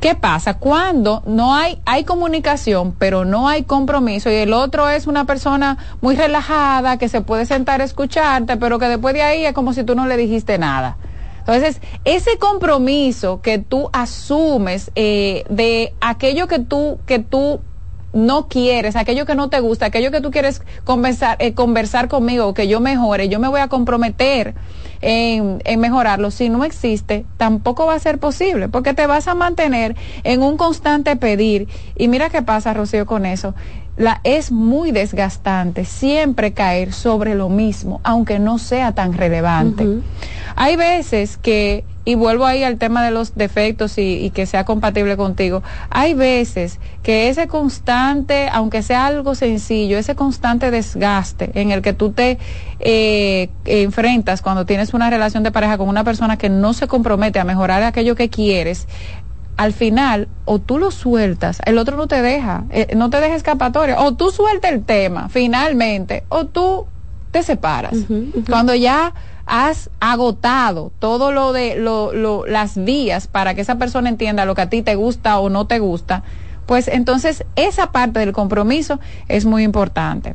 ¿Qué pasa? Cuando no hay, hay comunicación, pero no hay compromiso y el otro es una persona muy relajada que se puede sentar a escucharte, pero que después de ahí es como si tú no le dijiste nada. Entonces, ese compromiso que tú asumes eh, de aquello que tú, que tú no quieres, aquello que no te gusta, aquello que tú quieres conversar, eh, conversar conmigo, que yo mejore, yo me voy a comprometer en, en, mejorarlo. Si no existe, tampoco va a ser posible, porque te vas a mantener en un constante pedir. Y mira qué pasa, Rocío, con eso. La, es muy desgastante siempre caer sobre lo mismo, aunque no sea tan relevante. Hay veces que y vuelvo ahí al tema de los defectos y, que sea compatible contigo. Hay veces que ese constante, aunque sea algo sencillo, ese constante desgaste en el que tú te eh, enfrentas cuando tienes una relación de pareja con una persona que no se compromete a mejorar aquello que quieres, al final o tú lo sueltas, el otro no te deja, eh, no te deja escapatoria, o tú sueltas el tema finalmente, o tú te separas. Cuando ya has agotado todo lo de lo, las vías para que esa persona entienda lo que a ti te gusta o no te gusta, pues entonces esa parte del compromiso es muy importante.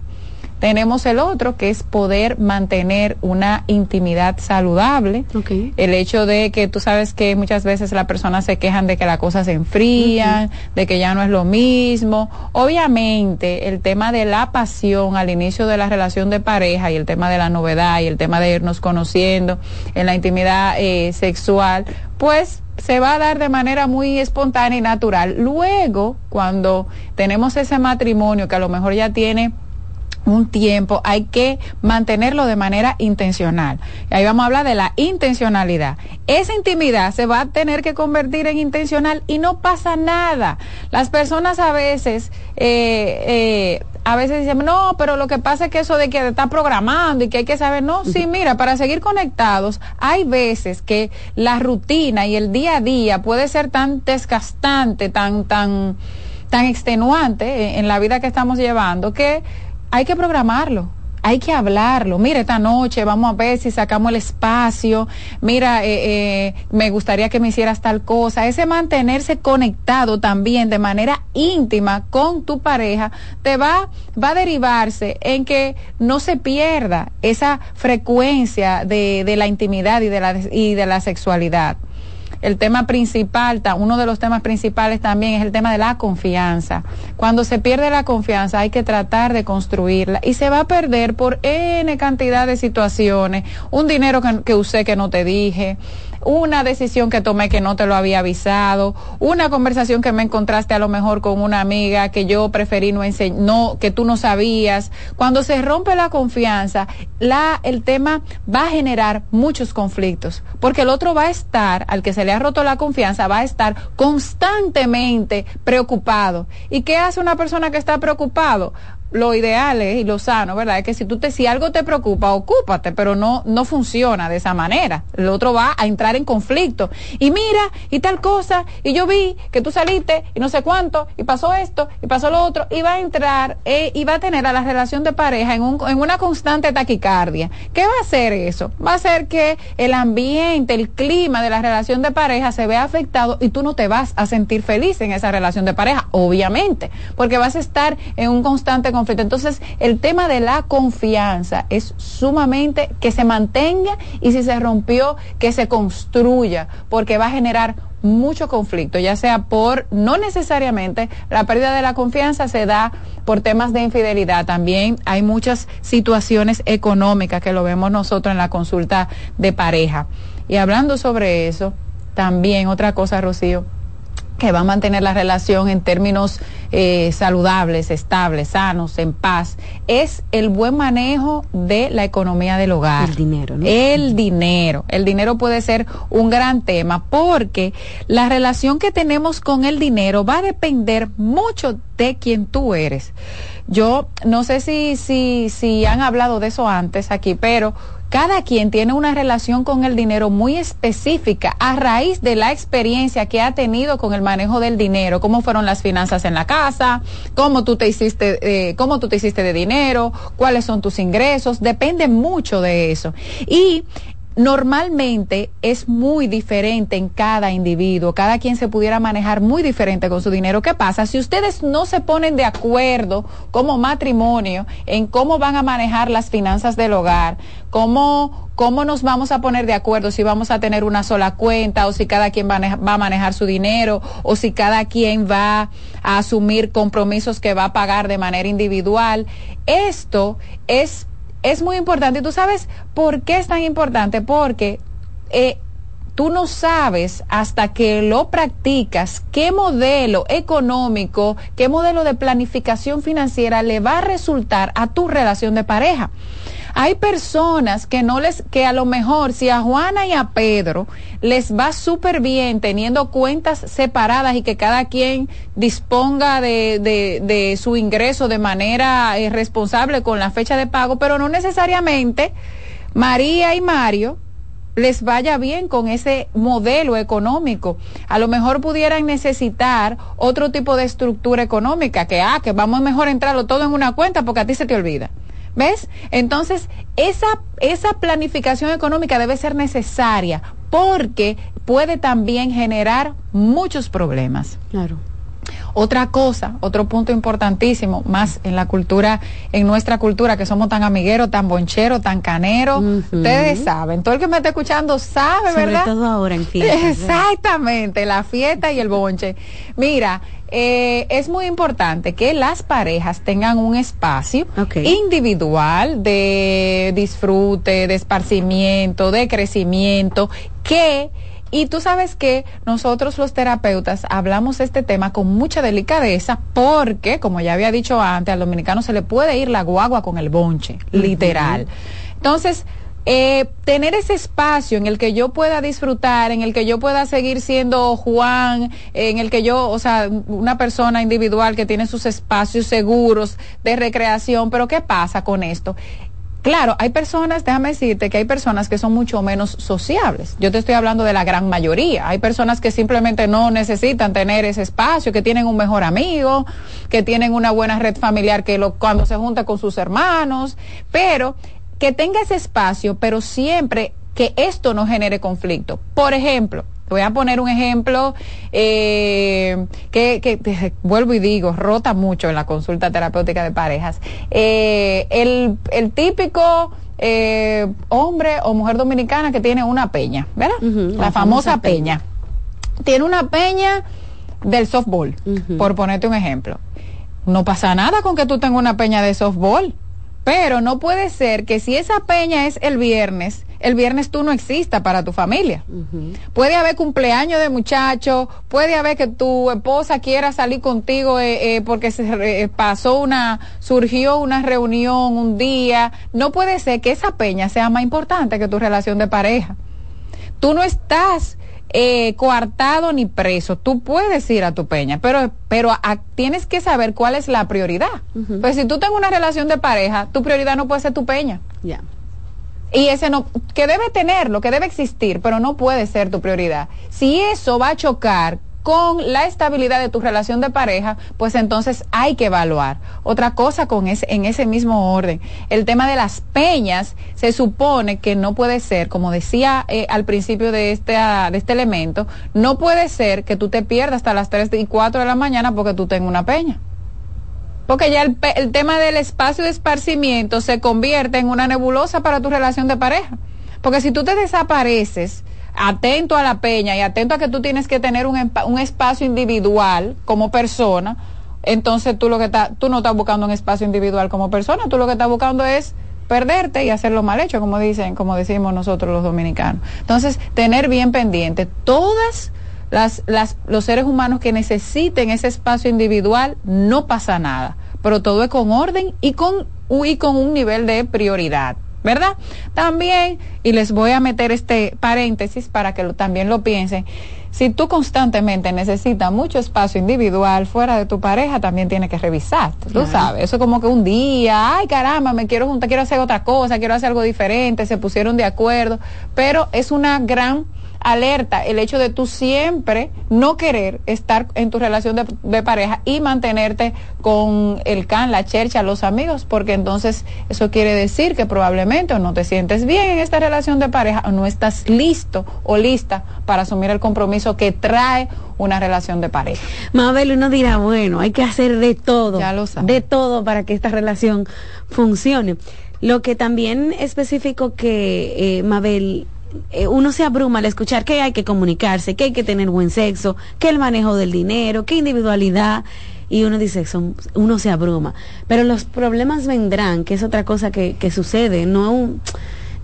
Tenemos el otro que es poder mantener una intimidad saludable. El hecho de que tú sabes que muchas veces las personas se quejan de que las cosas se enfrían, de que ya no es lo mismo. Obviamente el tema de la pasión al inicio de la relación de pareja y el tema de la novedad y el tema de irnos conociendo en la intimidad eh, sexual, pues se va a dar de manera muy espontánea y natural. Luego, cuando tenemos ese matrimonio que a lo mejor ya tiene un tiempo, hay que mantenerlo de manera intencional. Ahí vamos a hablar de la intencionalidad. Esa intimidad se va a tener que convertir en intencional y no pasa nada. Las personas a veces, eh, eh, a veces dicen, no, pero lo que pasa es que eso de que está programando y que hay que saber, no, sí, mira, para seguir conectados, hay veces que la rutina y el día a día puede ser tan desgastante, tan, tan, tan extenuante en la vida que estamos llevando que hay que programarlo. Hay que hablarlo. Mira, esta noche vamos a ver si sacamos el espacio. Mira, eh, eh, me gustaría que me hicieras tal cosa. Ese mantenerse conectado también de manera íntima con tu pareja te va, va a derivarse en que no se pierda esa frecuencia de, de la intimidad y de la, y de la sexualidad el tema principal, uno de los temas principales también es el tema de la confianza. Cuando se pierde la confianza hay que tratar de construirla y se va a perder por N cantidad de situaciones, un dinero que, usé que no te dije, una decisión que tomé que no te lo había avisado, una conversación que me encontraste a lo mejor con una amiga que yo preferí no enseñar, no, que tú no sabías. Cuando se rompe la confianza, la, el tema va a generar muchos conflictos, porque el otro va a estar, al que se le ha roto la confianza, va a estar constantemente preocupado. ¿Y qué hace una persona que está preocupado? Lo ideal es y lo sano, ¿verdad? Es que si tú te, si algo te preocupa, ocúpate, pero no, no funciona de esa manera. El otro va a entrar en conflicto. Y mira, y tal cosa, y yo vi que tú saliste, y no sé cuánto, y pasó esto, y pasó lo otro, y va a entrar, eh, y va a tener a la relación de pareja en, un, en una constante taquicardia. ¿Qué va a hacer eso? Va a hacer que el ambiente, el clima de la relación de pareja se vea afectado y tú no te vas a sentir feliz en esa relación de pareja, obviamente, porque vas a estar en un constante conflicto entonces, el tema de la confianza es sumamente que se mantenga y si se rompió, que se construya, porque va a generar mucho conflicto, ya sea por, no necesariamente, la pérdida de la confianza se da por temas de infidelidad. También hay muchas situaciones económicas que lo vemos nosotros en la consulta de pareja. Y hablando sobre eso, también otra cosa, Rocío, que va a mantener la relación en términos eh, saludables, estables, sanos, en paz, es el buen manejo de la economía del hogar. El dinero, ¿no? El dinero. El dinero puede ser un gran tema porque la relación que tenemos con el dinero va a depender mucho de quién tú eres. Yo no sé si, si, si han hablado de eso antes aquí, pero cada quien tiene una relación con el dinero muy específica a raíz de la experiencia que ha tenido con el manejo del dinero, cómo fueron las finanzas en la casa, cómo tú te hiciste, eh, cómo tú te hiciste de dinero, cuáles son tus ingresos, depende mucho de eso. Y normalmente es muy diferente en cada individuo, cada quien se pudiera manejar muy diferente con su dinero. ¿Qué pasa? Si ustedes no se ponen de acuerdo como matrimonio en cómo van a manejar las finanzas del hogar, cómo, cómo nos vamos a poner de acuerdo si vamos a tener una sola cuenta o si cada quien va a manejar su dinero o si cada quien va a asumir compromisos que va a pagar de manera individual, esto es es muy importante. ¿Y tú sabes por qué es tan importante? Porque eh, tú no sabes hasta que lo practicas qué modelo económico, qué modelo de planificación financiera le va a resultar a tu relación de pareja. Hay personas que no les, que a lo mejor si a Juana y a Pedro les va súper bien teniendo cuentas separadas y que cada quien disponga de, de, de su ingreso de manera eh, responsable con la fecha de pago, pero no necesariamente María y Mario les vaya bien con ese modelo económico. A lo mejor pudieran necesitar otro tipo de estructura económica, que, ah, que vamos mejor entrarlo todo en una cuenta porque a ti se te olvida. ¿Ves? Entonces, esa, esa planificación económica debe ser necesaria porque puede también generar muchos problemas. Claro. Otra cosa, otro punto importantísimo, más en la cultura, en nuestra cultura, que somos tan amigueros, tan boncheros, tan caneros, ustedes saben, todo el que me está escuchando sabe, ¿verdad? Sobre todo ahora en fiesta. Exactamente, la fiesta y el bonche. Mira, eh, es muy importante que las parejas tengan un espacio individual de disfrute, de esparcimiento, de crecimiento, que y tú sabes que nosotros los terapeutas hablamos este tema con mucha delicadeza porque, como ya había dicho antes, al dominicano se le puede ir la guagua con el bonche, literal. Entonces, eh, tener ese espacio en el que yo pueda disfrutar, en el que yo pueda seguir siendo Juan, en el que yo, o sea, una persona individual que tiene sus espacios seguros de recreación, pero ¿qué pasa con esto? Claro, hay personas, déjame decirte que hay personas que son mucho menos sociables. Yo te estoy hablando de la gran mayoría. Hay personas que simplemente no necesitan tener ese espacio, que tienen un mejor amigo, que tienen una buena red familiar que lo, cuando se junta con sus hermanos, pero que tenga ese espacio, pero siempre que esto no genere conflicto. Por ejemplo, voy a poner un ejemplo eh, que, vuelvo y digo, rota mucho en la consulta terapéutica de parejas. Eh, el, el, típico eh, hombre o mujer dominicana que tiene una peña, ¿verdad? la, famosa, peña. Tiene una peña del softball, por ponerte un ejemplo. No pasa nada con que tú tengas una peña de softball, pero no puede ser que si esa peña es el viernes, el viernes tú no exista para tu familia. Puede haber cumpleaños de muchachos, puede haber que tu esposa quiera salir contigo eh, eh, porque se eh, pasó una, surgió una reunión un día. No puede ser que esa peña sea más importante que tu relación de pareja. Tú no estás eh, coartado ni preso. Tú puedes ir a tu peña, pero, pero tienes que saber cuál es la prioridad. Pues si tú tienes una relación de pareja, tu prioridad no puede ser tu peña. Ya. Y ese no, que debe tenerlo, que debe existir, pero no puede ser tu prioridad. Si eso va a chocar con la estabilidad de tu relación de pareja, pues entonces hay que evaluar. Otra cosa con ese, en ese mismo orden, el tema de las peñas se supone que no puede ser, como decía eh, al principio de este, ah, de este elemento, no puede ser que tú te pierdas hasta las 3 y 4 de la mañana porque tú tengas una peña. Porque ya el, el tema del espacio de esparcimiento se convierte en una nebulosa para tu relación de pareja. Porque si tú te desapareces, atento a la peña y atento a que tú tienes que tener un, espacio individual como persona, entonces tú lo que está, tú no estás buscando un espacio individual como persona, tú lo que estás buscando es perderte y hacerlo mal hecho, como dicen, como decimos nosotros los dominicanos. Entonces, tener bien pendiente todas las, las, los seres humanos que necesiten ese espacio individual, no pasa nada, pero todo es con orden y con, y con un nivel de prioridad. ¿verdad? También, y les voy a meter este paréntesis para que también lo piensen, si tú constantemente necesitas mucho espacio individual fuera de tu pareja, también tienes que revisar. Tú sabes, eso es como que un día, ay caramba, me quiero juntar, quiero hacer otra cosa, quiero hacer algo diferente, se pusieron de acuerdo, pero es una gran alerta el hecho de tú siempre no querer estar en tu relación de, pareja y mantenerte con el can, la chercha, los amigos, porque entonces eso quiere decir que probablemente o no te sientes bien en esta relación de pareja o no estás listo o lista para asumir el compromiso que trae una relación de pareja. Mabel, uno dirá, bueno, hay que hacer de todo, de todo para que esta relación funcione. Lo que también específico que eh, Mabel eh, uno se abruma al escuchar que hay que comunicarse, que hay que tener buen sexo, que el manejo del dinero, que individualidad, y uno dice, son, uno se abruma. Pero los problemas vendrán, que es otra cosa que, que sucede, no un,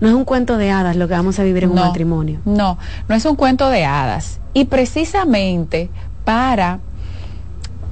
no es un cuento de hadas lo que vamos a vivir en un matrimonio. No, no es un cuento de hadas. Y precisamente para,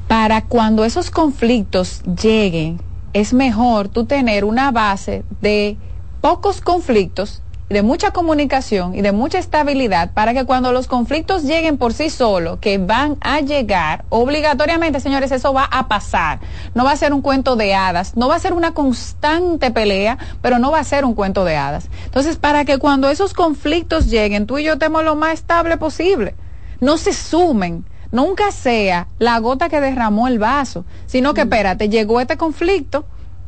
para cuando esos conflictos lleguen, es mejor tú tener una base de pocos conflictos de mucha comunicación y de mucha estabilidad para que cuando los conflictos lleguen por sí solos, que van a llegar, obligatoriamente, señores, eso va a pasar. No va a ser un cuento de hadas, no va a ser una constante pelea, pero no va a ser un cuento de hadas. Entonces, para que cuando esos conflictos lleguen, tú y yo estemos lo más estable posible, no se sumen. Nunca sea la gota que derramó el vaso, sino que, mm. espérate, llegó este conflicto,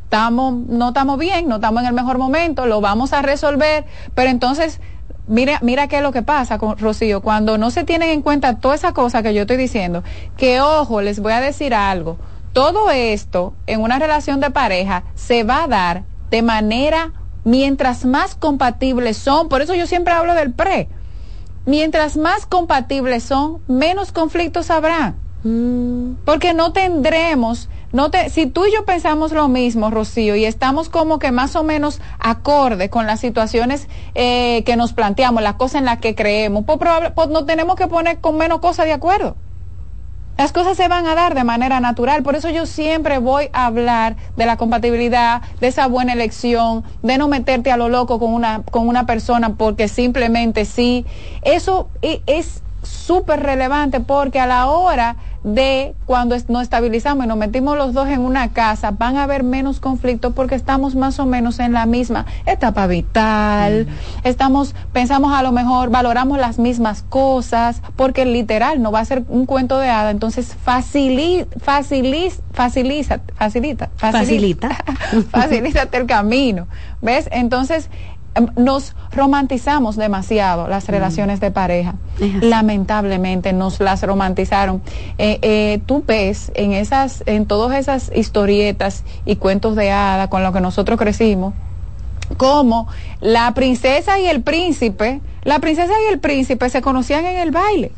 estamos, no estamos bien, no estamos en el mejor momento, lo vamos a resolver, pero entonces mira, mira qué es lo que pasa con Rocío, cuando no se tienen en cuenta toda esa cosa que yo estoy diciendo, que ojo, les voy a decir algo, todo esto en una relación de pareja se va a dar de manera mientras más compatibles son, por eso yo siempre hablo del pre, mientras más compatibles son, menos conflictos habrá, mm. porque no tendremos no te, si tú y yo pensamos lo mismo, Rocío, y estamos como que más o menos acorde con las situaciones eh, que nos planteamos, las cosas en las que creemos, pues, pues no tenemos que poner con menos cosas de acuerdo. Las cosas se van a dar de manera natural, por eso yo siempre voy a hablar de la compatibilidad, de esa buena elección, de no meterte a lo loco con una, con una persona porque simplemente sí. Eso e, es súper relevante porque a la hora de cuando nos estabilizamos y nos metimos los dos en una casa, van a haber menos conflictos porque estamos más o menos en la misma etapa vital, estamos, pensamos a lo mejor, valoramos las mismas cosas, porque literal no va a ser un cuento de hada, entonces facilita, facilita, facilita, [LAUGHS] facilita, facilita, facilita el camino, ¿ves? Entonces, nos romantizamos demasiado las mm. relaciones de pareja. Lamentablemente nos las romantizaron. Eh, eh, tú ves en esas, en todas esas historietas y cuentos de hada con los que nosotros crecimos, como la princesa y el príncipe, la princesa y el príncipe se conocían en el baile.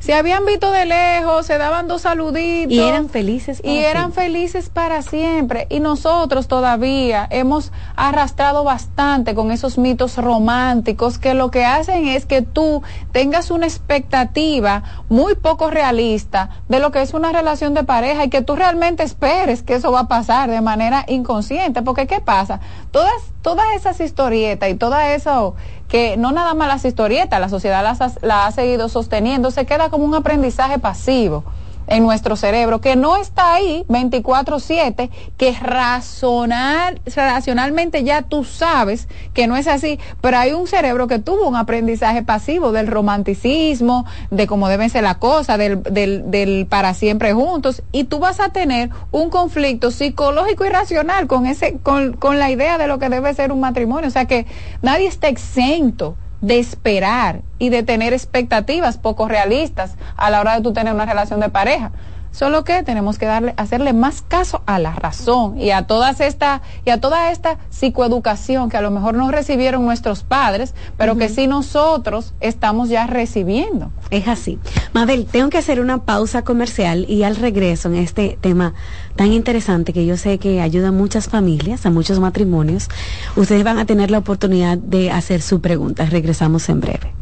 Se habían visto de lejos, se daban dos saluditos. Y eran felices. y eran felices para siempre. Y nosotros todavía hemos arrastrado bastante con esos mitos románticos que lo que hacen es que tú tengas una expectativa muy poco realista de lo que es una relación de pareja y que tú realmente esperes que eso va a pasar de manera inconsciente. Porque ¿qué pasa? Todas, todas esas historietas y todo eso que no nada más las historietas, la sociedad las la ha seguido sosteniendo, se queda como un aprendizaje pasivo en nuestro cerebro, que no está ahí 24/7, que razonar, racionalmente ya tú sabes que no es así, pero hay un cerebro que tuvo un aprendizaje pasivo del romanticismo, de cómo deben ser las cosas, del, del, del para siempre juntos, y tú vas a tener un conflicto psicológico y racional con, ese, con, con la idea de lo que debe ser un matrimonio. O sea que nadie está exento de esperar y de tener expectativas poco realistas a la hora de tú tener una relación de pareja. Solo que tenemos que darle, hacerle más caso a la razón y a todas esta, y a toda esta psicoeducación que a lo mejor no recibieron nuestros padres, pero que sí nosotros estamos ya recibiendo. Es así. Mabel, tengo que hacer una pausa comercial y al regreso en este tema tan interesante que yo sé que ayuda a muchas familias, a muchos matrimonios, ustedes van a tener la oportunidad de hacer su pregunta. Regresamos en breve.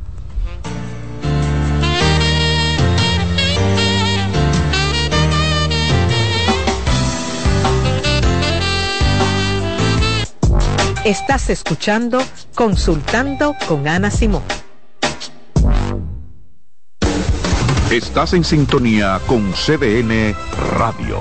Estás escuchando Consultando con Ana Simón. Estás en sintonía con CDN Radio.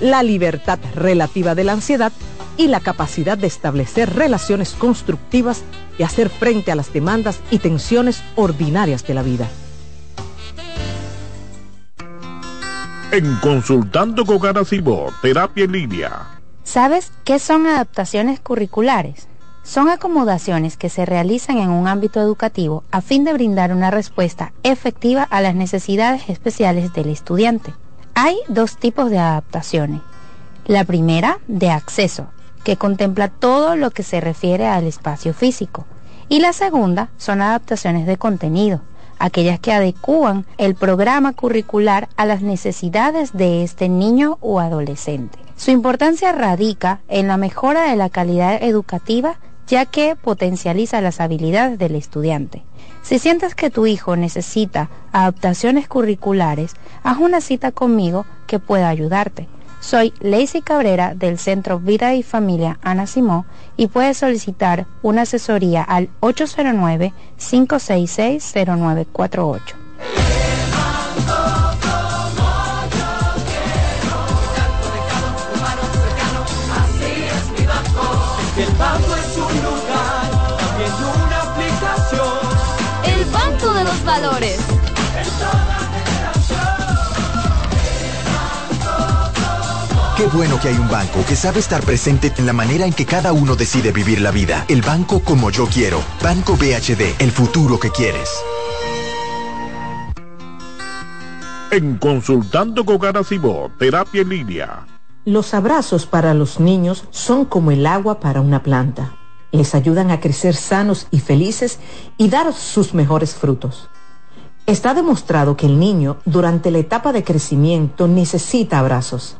la libertad relativa de la ansiedad y la capacidad de establecer relaciones constructivas y hacer frente a las demandas y tensiones ordinarias de la vida. En Consultando con Garacimo, Terapia en Línea ¿Sabes qué son adaptaciones curriculares? Son acomodaciones que se realizan en un ámbito educativo a fin de brindar una respuesta efectiva a las necesidades especiales del estudiante. Hay dos tipos de adaptaciones. La primera, de acceso, que contempla todo lo que se refiere al espacio físico. Y la segunda son adaptaciones de contenido, aquellas que adecúan el programa curricular a las necesidades de este niño o adolescente. Su importancia radica en la mejora de la calidad educativa ya que potencializa las habilidades del estudiante. Si sientes que tu hijo necesita adaptaciones curriculares, haz una cita conmigo que pueda ayudarte. Soy Lacey Cabrera del Centro Vida y Familia Ana Simó y puedes solicitar una asesoría al 809-566-0948. Qué bueno que hay un banco que sabe estar presente en la manera en que cada uno decide vivir la vida. El banco como yo quiero. Banco BHD, el futuro que quieres. En Consultando con Garacimo, Terapia en Línea los abrazos para los niños son como el agua para una planta. Les ayudan a crecer sanos y felices y dar sus mejores frutos. Está demostrado que el niño durante la etapa de crecimiento necesita abrazos.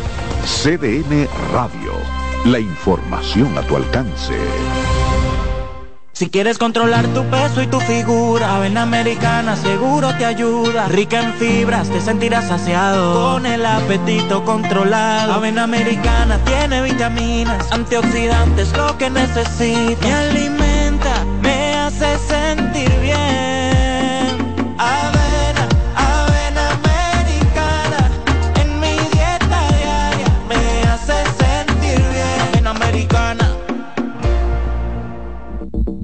CDN Radio. La información a tu alcance. Si quieres controlar tu peso y tu figura, Avena Americana seguro te ayuda. Rica en fibras, te sentirás saciado. Con el apetito controlado. Avena Americana tiene vitaminas, antioxidantes, lo que necesitas. Me alimenta, me hace sentir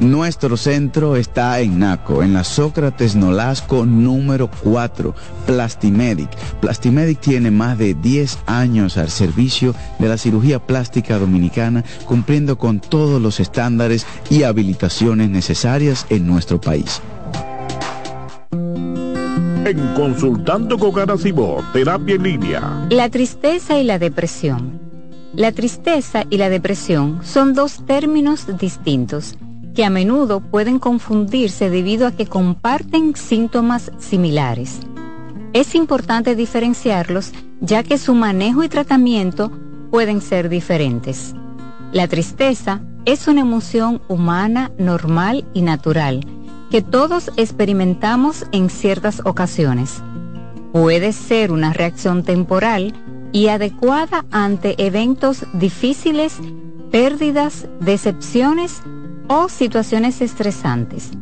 Nuestro centro está en Naco, en la Sócrates Nolasco número 4, Plastimedic. Plastimedic tiene más de 10 años al servicio de la cirugía plástica dominicana, cumpliendo con todos los estándares y habilitaciones necesarias en nuestro país. En Consultando con Garacimo, terapia en línea. La tristeza y la depresión. La tristeza y la depresión son dos términos distintos que a menudo pueden confundirse debido a que comparten síntomas similares. Es importante diferenciarlos ya que su manejo y tratamiento pueden ser diferentes. La tristeza es una emoción humana, normal y natural que todos experimentamos en ciertas ocasiones. Puede ser una reacción temporal y adecuada ante eventos difíciles, pérdidas, decepciones o situaciones estresantes.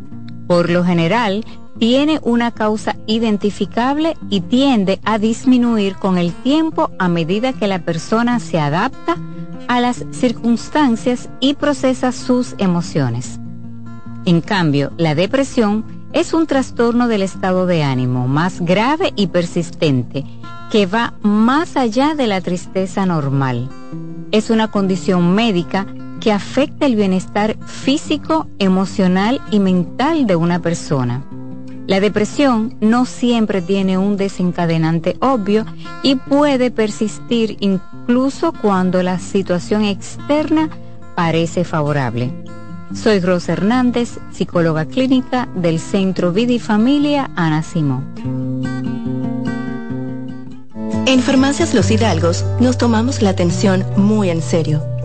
Por lo general, tiene una causa identificable y tiende a disminuir con el tiempo a medida que la persona se adapta a las circunstancias y procesa sus emociones. En cambio, la depresión es un trastorno del estado de ánimo más grave y persistente que va más allá de la tristeza normal. Es una condición médica que afecta el bienestar físico, emocional y mental de una persona. La depresión no siempre tiene un desencadenante obvio y puede persistir incluso cuando la situación externa parece favorable. Soy Rosa Hernández, psicóloga clínica del Centro Vida Familia Ana Simón. En Farmacias Los Hidalgos nos tomamos la atención muy en serio.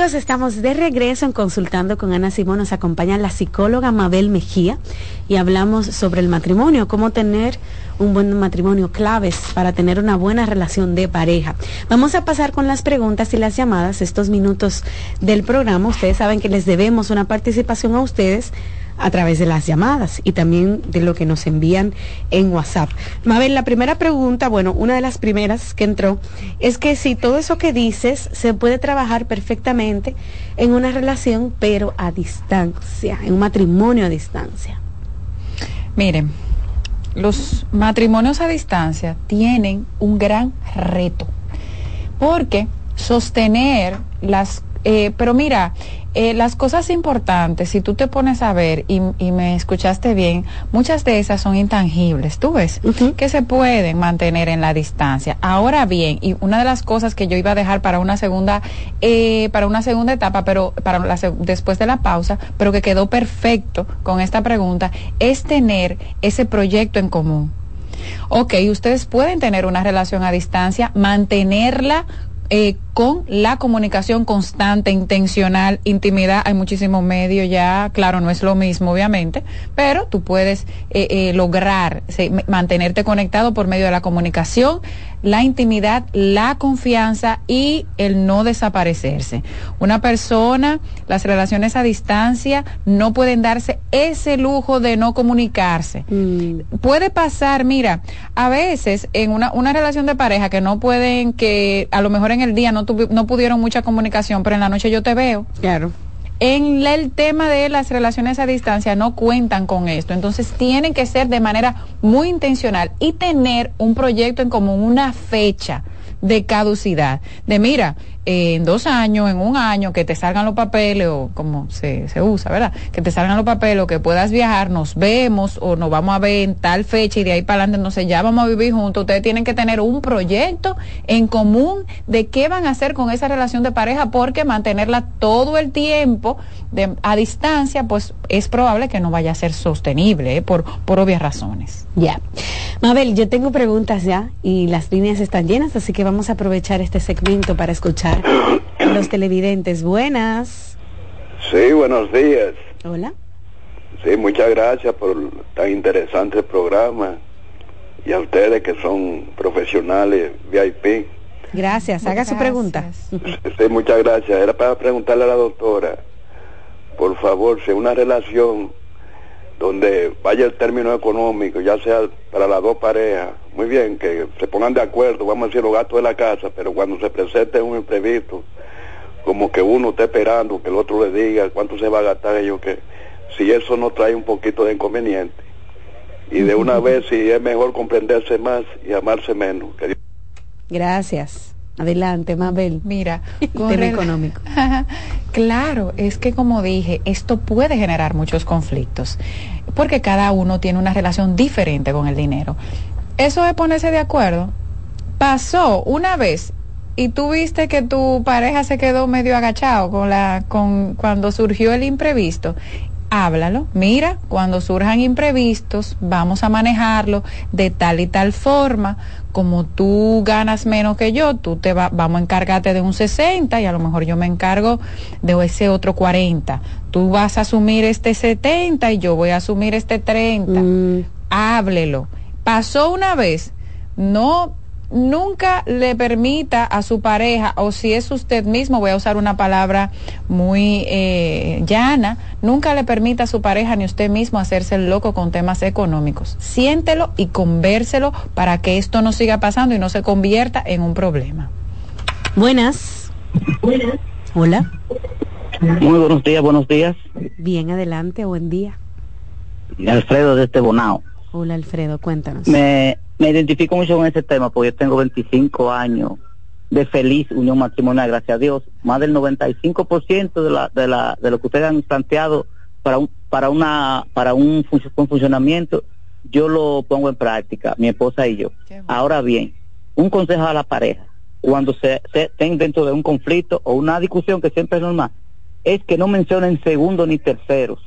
Estamos de regreso en Consultando con Ana Simón. Nos acompaña la psicóloga Mabel Mejía y hablamos sobre el matrimonio, cómo tener un buen matrimonio, claves para tener una buena relación de pareja. Vamos a pasar con las preguntas y las llamadas estos minutos del programa. Ustedes saben que les debemos una participación a ustedes a través de las llamadas y también de lo que nos envían en WhatsApp. Mabel, la primera pregunta, bueno, una de las primeras que entró, es que si todo eso que dices se puede trabajar perfectamente en una relación, pero a distancia, en un matrimonio a distancia. Miren, los matrimonios a distancia tienen un gran reto, porque sostener las... Eh, pero mira, eh, las cosas importantes, si tú te pones a ver y, me escuchaste bien, muchas de esas son intangibles, tú ves, que se pueden mantener en la distancia. Ahora bien, y una de las cosas que yo iba a dejar para una segunda, eh, para una segunda etapa, pero para después de la pausa, pero que quedó perfecto con esta pregunta, es tener ese proyecto en común. Ok, ustedes pueden tener una relación a distancia, mantenerla eh, con la comunicación constante, intencional, intimidad. Hay muchísimos medios ya, claro, no es lo mismo, obviamente, pero tú puedes eh, eh, lograr mantenerte conectado por medio de la comunicación, la intimidad, la confianza y el no desaparecerse. Una persona, las relaciones a distancia no pueden darse ese lujo de no comunicarse. Mm. Puede pasar, mira, a veces en una, una relación de pareja que no pueden, que a lo mejor en el día no, no pudieron mucha comunicación, pero en la noche yo te veo. Claro. En el tema de las relaciones a distancia no cuentan con esto, entonces tienen que ser de manera muy intencional y tener un proyecto en común, una fecha de caducidad. De mira, en dos años, en un año, que te salgan los papeles o como se, se usa, ¿verdad? Que te salgan los papeles o que puedas viajar, nos vemos o nos vamos a ver en tal fecha y de ahí para adelante, no sé, ya vamos a vivir juntos. Ustedes tienen que tener un proyecto en común de qué van a hacer con esa relación de pareja porque mantenerla todo el tiempo de, a distancia, pues es probable que no vaya a ser sostenible ¿eh? por, por obvias razones. Ya. Mabel, yo tengo preguntas ya y las líneas están llenas, así que vamos a aprovechar este segmento para escuchar a los televidentes. Buenas. Sí, buenos días. Hola. Sí, muchas gracias por tan interesante programa y a ustedes que son profesionales VIP. Gracias, haga su pregunta. Sí, muchas gracias. Era para preguntarle a la doctora, por favor, si una relación donde vaya el término económico, ya sea para las dos parejas, muy bien, que se pongan de acuerdo, vamos a decir los gastos de la casa, pero cuando se presente un imprevisto, como que uno está esperando que el otro le diga cuánto se va a gastar ellos, que si eso no trae un poquito de inconveniente. Y de una [LAUGHS] vez si es mejor comprenderse más y amarse menos. Gracias. Adelante, Mabel. Mira, [LAUGHS] tema económico. [LAUGHS] claro, es que como dije, esto puede generar muchos conflictos, porque cada uno tiene una relación diferente con el dinero. Eso de ponerse de acuerdo pasó una vez y tú viste que tu pareja se quedó medio agachado con la con cuando surgió el imprevisto háblalo. Mira, cuando surjan imprevistos, vamos a manejarlo de tal y tal forma. Como tú ganas menos que yo, tú te va, vamos a encargarte de un 60 y a lo mejor yo me encargo de ese otro 40. Tú vas a asumir este 70 y yo voy a asumir este 30. Mm. Háblelo. Pasó una vez, no nunca le permita a su pareja, o si es usted mismo, voy a usar una palabra muy eh, llana, nunca le permita a su pareja ni usted mismo hacerse el loco con temas económicos. Siéntelo y convérselo para que esto no siga pasando y no se convierta en un problema. Buenas. Buenas. Hola. Muy buenos días, buenos días. Bien, adelante, buen día. Alfredo de este Bonao. Hola Alfredo, cuéntanos. Me, me identifico mucho con ese tema porque yo tengo 25 años de feliz unión matrimonial, gracias a Dios. Más del 95% de, la, de, la, de lo que ustedes han planteado para un, para una, para un, funcionamiento, yo lo pongo en práctica, mi esposa y yo. Ahora bien, un consejo a la pareja, cuando se, se estén dentro de un conflicto o una discusión que siempre es normal, es que no mencionen segundos ni terceros.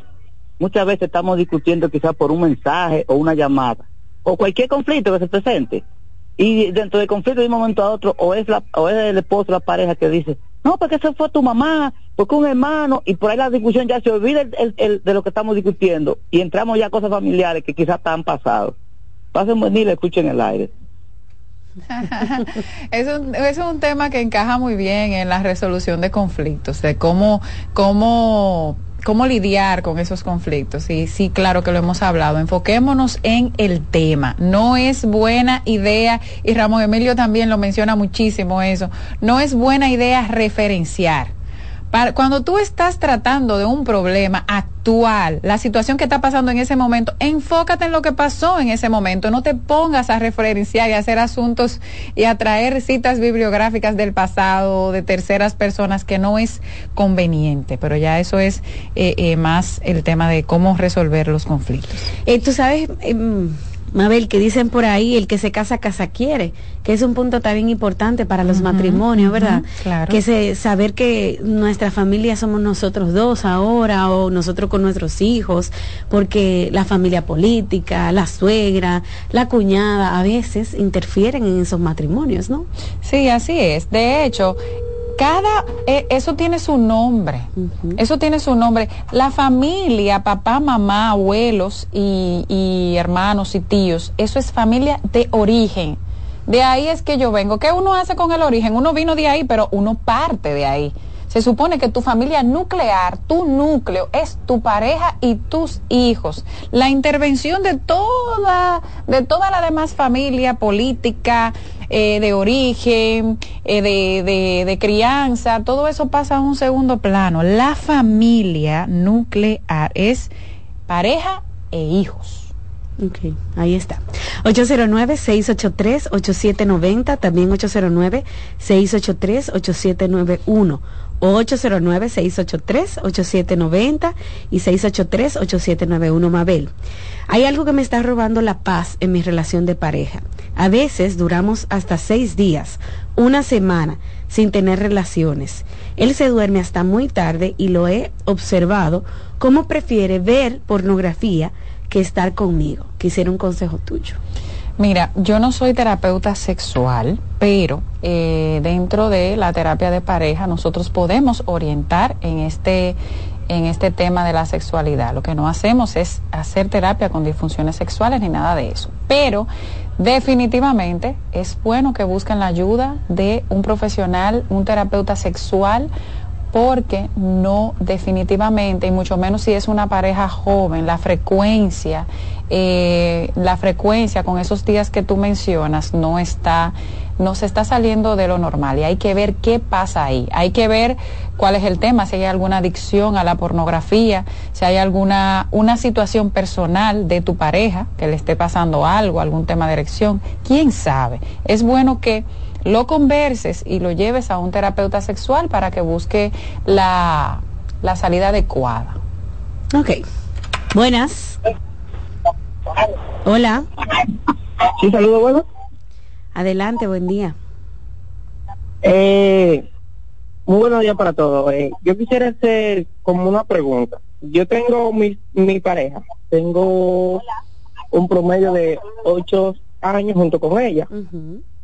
Muchas veces estamos discutiendo quizás por un mensaje o una llamada o cualquier conflicto que se presente. Y dentro del conflicto de un momento a otro, o es, la, o es el esposo, la pareja que dice, no, porque eso fue tu mamá, porque un hermano, y por ahí la discusión ya se olvida el, el, de lo que estamos discutiendo y entramos ya a cosas familiares que quizás están pasados. Pasen buen día y escuchen el aire. [LAUGHS] es, un, es un tema que encaja muy bien en la resolución de conflictos, de cómo, cómo, cómo lidiar con esos conflictos. Y sí, claro que lo hemos hablado. Enfoquémonos en el tema. No es buena idea, y Ramón Emilio también lo menciona muchísimo eso, no es buena idea referenciar cuando tú estás tratando de un problema actual, la situación que está pasando en ese momento, enfócate en lo que pasó en ese momento. No te pongas a referenciar y a hacer asuntos y a traer citas bibliográficas del pasado de terceras personas que no es conveniente. Pero ya eso es eh, eh, más el tema de cómo resolver los conflictos. Eh, tú sabes. Mabel, que dicen por ahí, el que se casa, casa quiere, que es un punto también importante para los matrimonios, ¿verdad? claro. Que se, saber que nuestra familia somos nosotros dos ahora o nosotros con nuestros hijos, porque la familia política, la suegra, la cuñada, a veces interfieren en esos matrimonios, ¿no? Sí, así es. De hecho, cada eh, eso tiene su nombre. Eso tiene su nombre. La familia papá mamá abuelos y, y, hermanos y tíos eso es familia de origen. De ahí es que yo vengo. Qué uno hace con el origen uno vino de ahí pero uno parte de ahí se supone que tu familia nuclear, tu núcleo, es tu pareja y tus hijos. La intervención de toda, de toda la demás familia política, eh, de origen, eh, de, de, crianza, todo eso pasa a un segundo plano. La familia nuclear es pareja e hijos. Ok, ahí está. 809-683-8790, también 809-683-8791. 809-683-8790 y 683-8791 Mabel. Hay algo que me está robando la paz en mi relación de pareja. A veces duramos hasta seis días, una semana, sin tener relaciones. Él se duerme hasta muy tarde y lo he observado cómo prefiere ver pornografía que estar conmigo. Quisiera un consejo tuyo. Mira, yo no soy terapeuta sexual, pero eh, dentro de la terapia de pareja nosotros podemos orientar en este en este tema de la sexualidad. Lo que no hacemos es hacer terapia con disfunciones sexuales ni nada de eso. Pero definitivamente es bueno que busquen la ayuda de un profesional, un terapeuta sexual, porque no definitivamente, y mucho menos si es una pareja joven, la frecuencia, eh, la frecuencia con esos días que tú mencionas no está, no se está saliendo de lo normal y hay que ver qué pasa ahí. Hay que ver cuál es el tema, si hay alguna adicción a la pornografía, si hay alguna una situación personal de tu pareja que le esté pasando algo, algún tema de erección, quién sabe. Es bueno que lo converses y lo lleves a un terapeuta sexual para que busque la, la salida adecuada. Ok. Buenas. Hola. Sí, saludo, bueno. Adelante, buen día. Eh, muy buenos días para todos. Eh, yo quisiera hacer como una pregunta. Yo tengo mi, mi pareja, tengo un promedio de ocho años junto con ella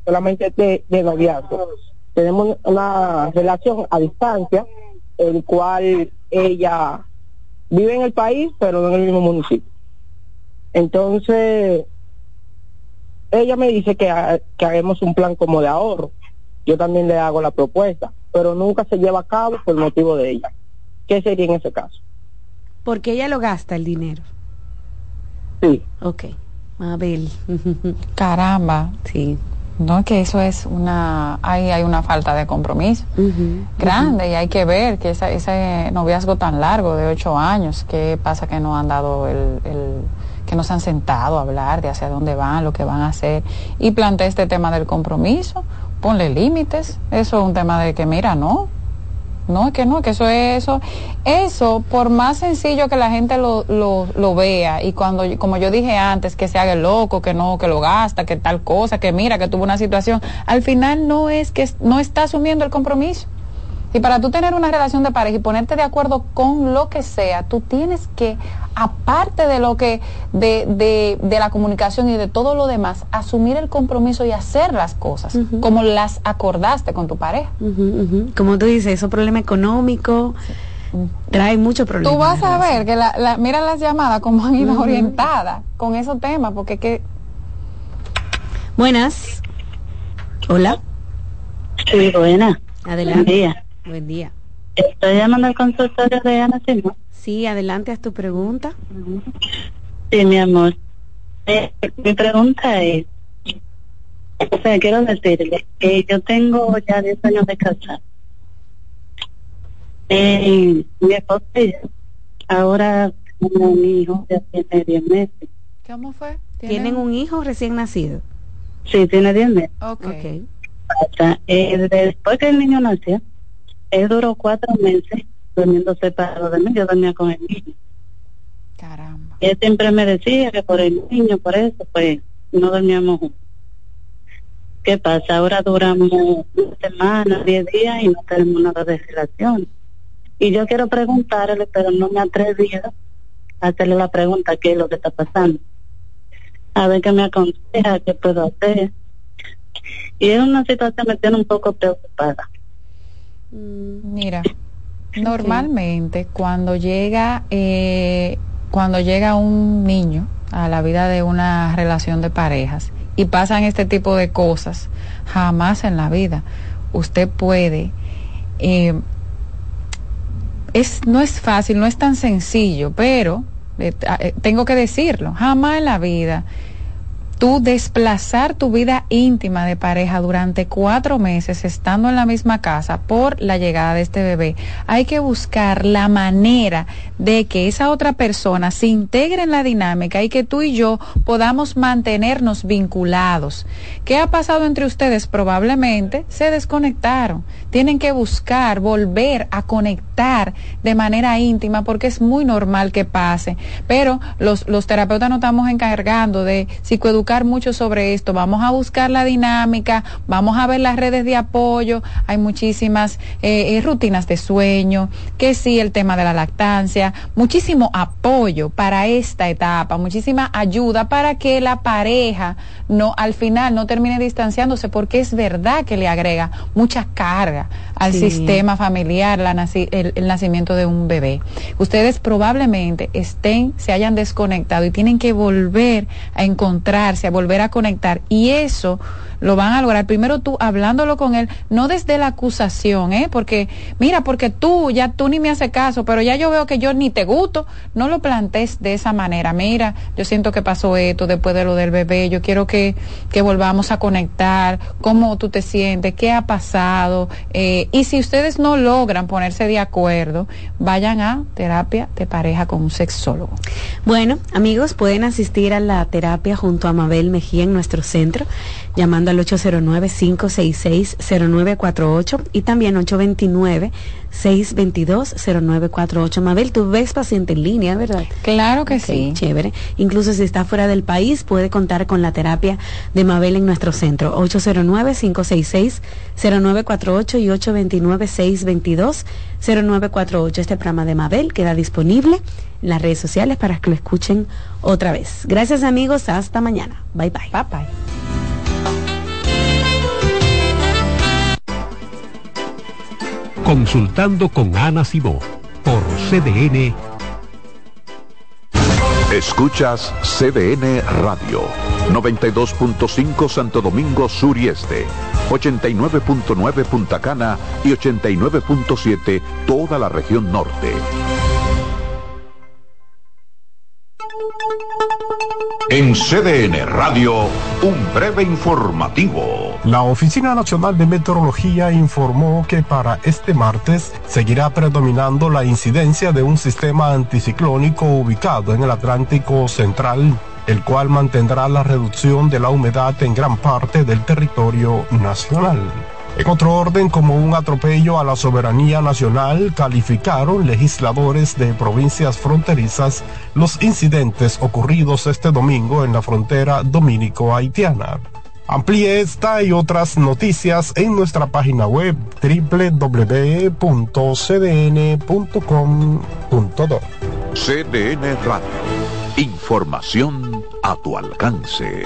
solamente de, de noviazgo. Tenemos una relación a distancia, el cual ella vive en el país, pero no en el mismo municipio. Entonces, ella me dice que, que hagamos un plan como de ahorro. Yo también le hago la propuesta, pero nunca se lleva a cabo por motivo de ella. ¿Qué sería en ese caso? Porque ella lo gasta el dinero. Sí. Ok. Mabel. [LAUGHS] Caramba. Sí. No, que eso es una, ahí hay una falta de compromiso grande y hay que ver que ese noviazgo tan largo de ocho años, qué pasa que no han dado el, el, que no se han sentado a hablar de hacia dónde van, lo que van a hacer. Y plantea este tema del compromiso, ponle límites, eso es un tema de que mira, no, no, que no, que eso es eso. Eso, por más sencillo que la gente lo, lo, lo, vea, y cuando, como yo dije antes, que se haga el loco, que no, que lo gasta, que tal cosa, que mira, que tuvo una situación, al final no es que no está asumiendo el compromiso. Si para tú tener una relación de pareja y ponerte de acuerdo con lo que sea, tú tienes que, aparte de lo que, de, de, de la comunicación y de todo lo demás, asumir el compromiso y hacer las cosas como las acordaste con tu pareja. Como tú dices, eso problema económico trae mucho problema. Tú vas a ver que la, la- mira las llamadas como han ido orientadas con esos temas, porque es que Buenas. Hola. Sí, buena. Adelante. Buen día. Buen día. Estoy llamando al consultorio de Ana Simón. Sí, adelante, haz tu pregunta. Sí, mi amor. Eh, mi pregunta es, o sea, quiero decirle que yo tengo ya 10 años de casada. Eh, mi esposa y yo, ahora tenemos un hijo, ya tiene 10 meses. ¿cómo fue? ¿Tienen un hijo recién nacido? Sí, tiene 10 meses. Ok. Pasa, eh, después que el niño nació, él duró cuatro meses durmiendo separado de mí, yo dormía con el niño. Caramba. Él siempre me decía que por el niño, por eso, pues no dormíamos juntos. ¿Qué pasa? Ahora duramos una semana, diez días y no tenemos nada de relación. Y yo quiero preguntarle, pero no me he atrevido a hacerle la pregunta qué es lo que está pasando. A ver qué me aconseja, qué puedo hacer. Y es una situación que me tiene un poco preocupada. Mira, normalmente cuando llega eh, cuando llega un niño a la vida de una relación de parejas y pasan este tipo de cosas, jamás en la vida usted puede eh, es no es fácil, no es tan sencillo, pero eh, eh, tengo que decirlo, jamás en la vida tú desplazar tu vida íntima de pareja durante cuatro meses estando en la misma casa por la llegada de este bebé, hay que buscar la manera de que esa otra persona se integre en la dinámica y que tú y yo podamos mantenernos vinculados. ¿Qué ha pasado entre ustedes? Probablemente se desconectaron. Tienen que buscar, volver a conectar de manera íntima porque es muy normal que pase. Pero los, los terapeutas nos estamos encargando de psicoeducar mucho sobre esto. Vamos a buscar la dinámica, vamos a ver las redes de apoyo. Hay muchísimas eh, eh, rutinas de sueño, que sí, el tema de la lactancia, muchísimo apoyo para esta etapa, muchísima ayuda para que la pareja no al final no termine distanciándose porque es verdad que le agrega mucha carga al Sí. sistema familiar la naci- el, el nacimiento de un bebé. Ustedes probablemente estén, se hayan desconectado y tienen que volver a encontrarse, a volver a conectar. Y eso lo van a lograr primero tú hablándolo con él, no desde la acusación, ¿eh? Porque, mira, porque tú, ya tú ni me haces caso, pero ya yo veo que yo ni te gusto, no lo plantees de esa manera. Mira, yo siento que pasó esto después de lo del bebé, yo quiero que, que volvamos a conectar, cómo tú te sientes, qué ha pasado. eh, y si ustedes no logran ponerse de acuerdo, vayan a terapia de pareja con un sexólogo. Bueno, amigos, pueden asistir a la terapia junto a Mabel Mejía en nuestro centro, llamando al 809-566-0948 y también 829-622-0948. Mabel, tú ves paciente en línea, ¿verdad? Claro que sí. Chévere. Incluso si está fuera del país, puede contar con la terapia de Mabel en nuestro centro. 809-566-0948 y 829-622-0948. Este programa de Mabel queda disponible en las redes sociales para que lo escuchen otra vez. Gracias amigos, hasta mañana. Bye bye. Bye bye. Consultando con Ana Simó por CDN. Escuchas CDN Radio, 92.5 Santo Domingo Sur y Este, 89.9 Punta Cana y 89.7 toda la región norte. En CDN Radio, un breve informativo. La Oficina Nacional de Meteorología informó que para este martes seguirá predominando la incidencia de un sistema anticiclónico ubicado en el Atlántico Central, el cual mantendrá la reducción de la humedad en gran parte del territorio nacional. En otro orden, como un atropello a la soberanía nacional, calificaron legisladores de provincias fronterizas los incidentes ocurridos este domingo en la frontera dominico-haitiana. Amplíe esta y otras noticias en nuestra página web www.cdn.com.do. CDN Radio. Información a tu alcance.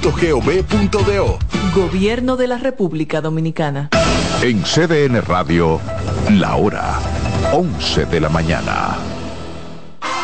Gobierno de la República Dominicana. En CDN Radio, la hora 11 de la mañana.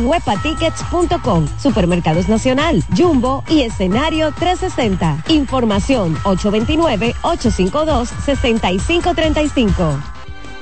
webatickets.com, Supermercados Nacional, Jumbo y escenario 360. Información 829-852-6535.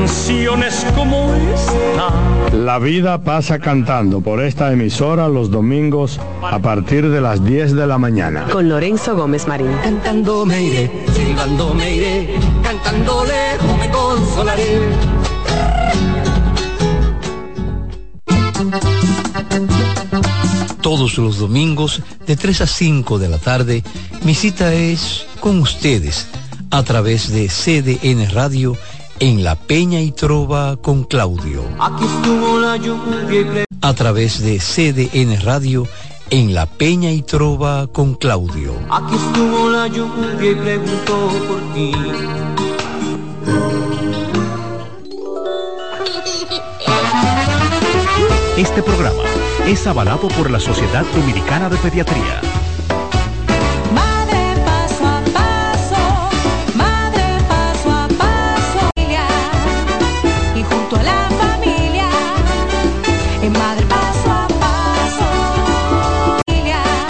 canciones como esta. La vida pasa cantando por esta emisora los domingos a partir de las 10 de la mañana. Con Lorenzo Gómez Marín. Cantando me iré, silbando me iré, cantando lejos me consolaré. Todos los domingos de 3 a 5 de la tarde, mi cita es con ustedes a través de CDN Radio en La Peña y Trova con Claudio. Aquí estuvo la lluvia y pre- A través de CDN Radio en La Peña y Trova con Claudio. Aquí estuvo la lluvia y preguntó por ti. Este programa es avalado por la Sociedad Dominicana de Pediatría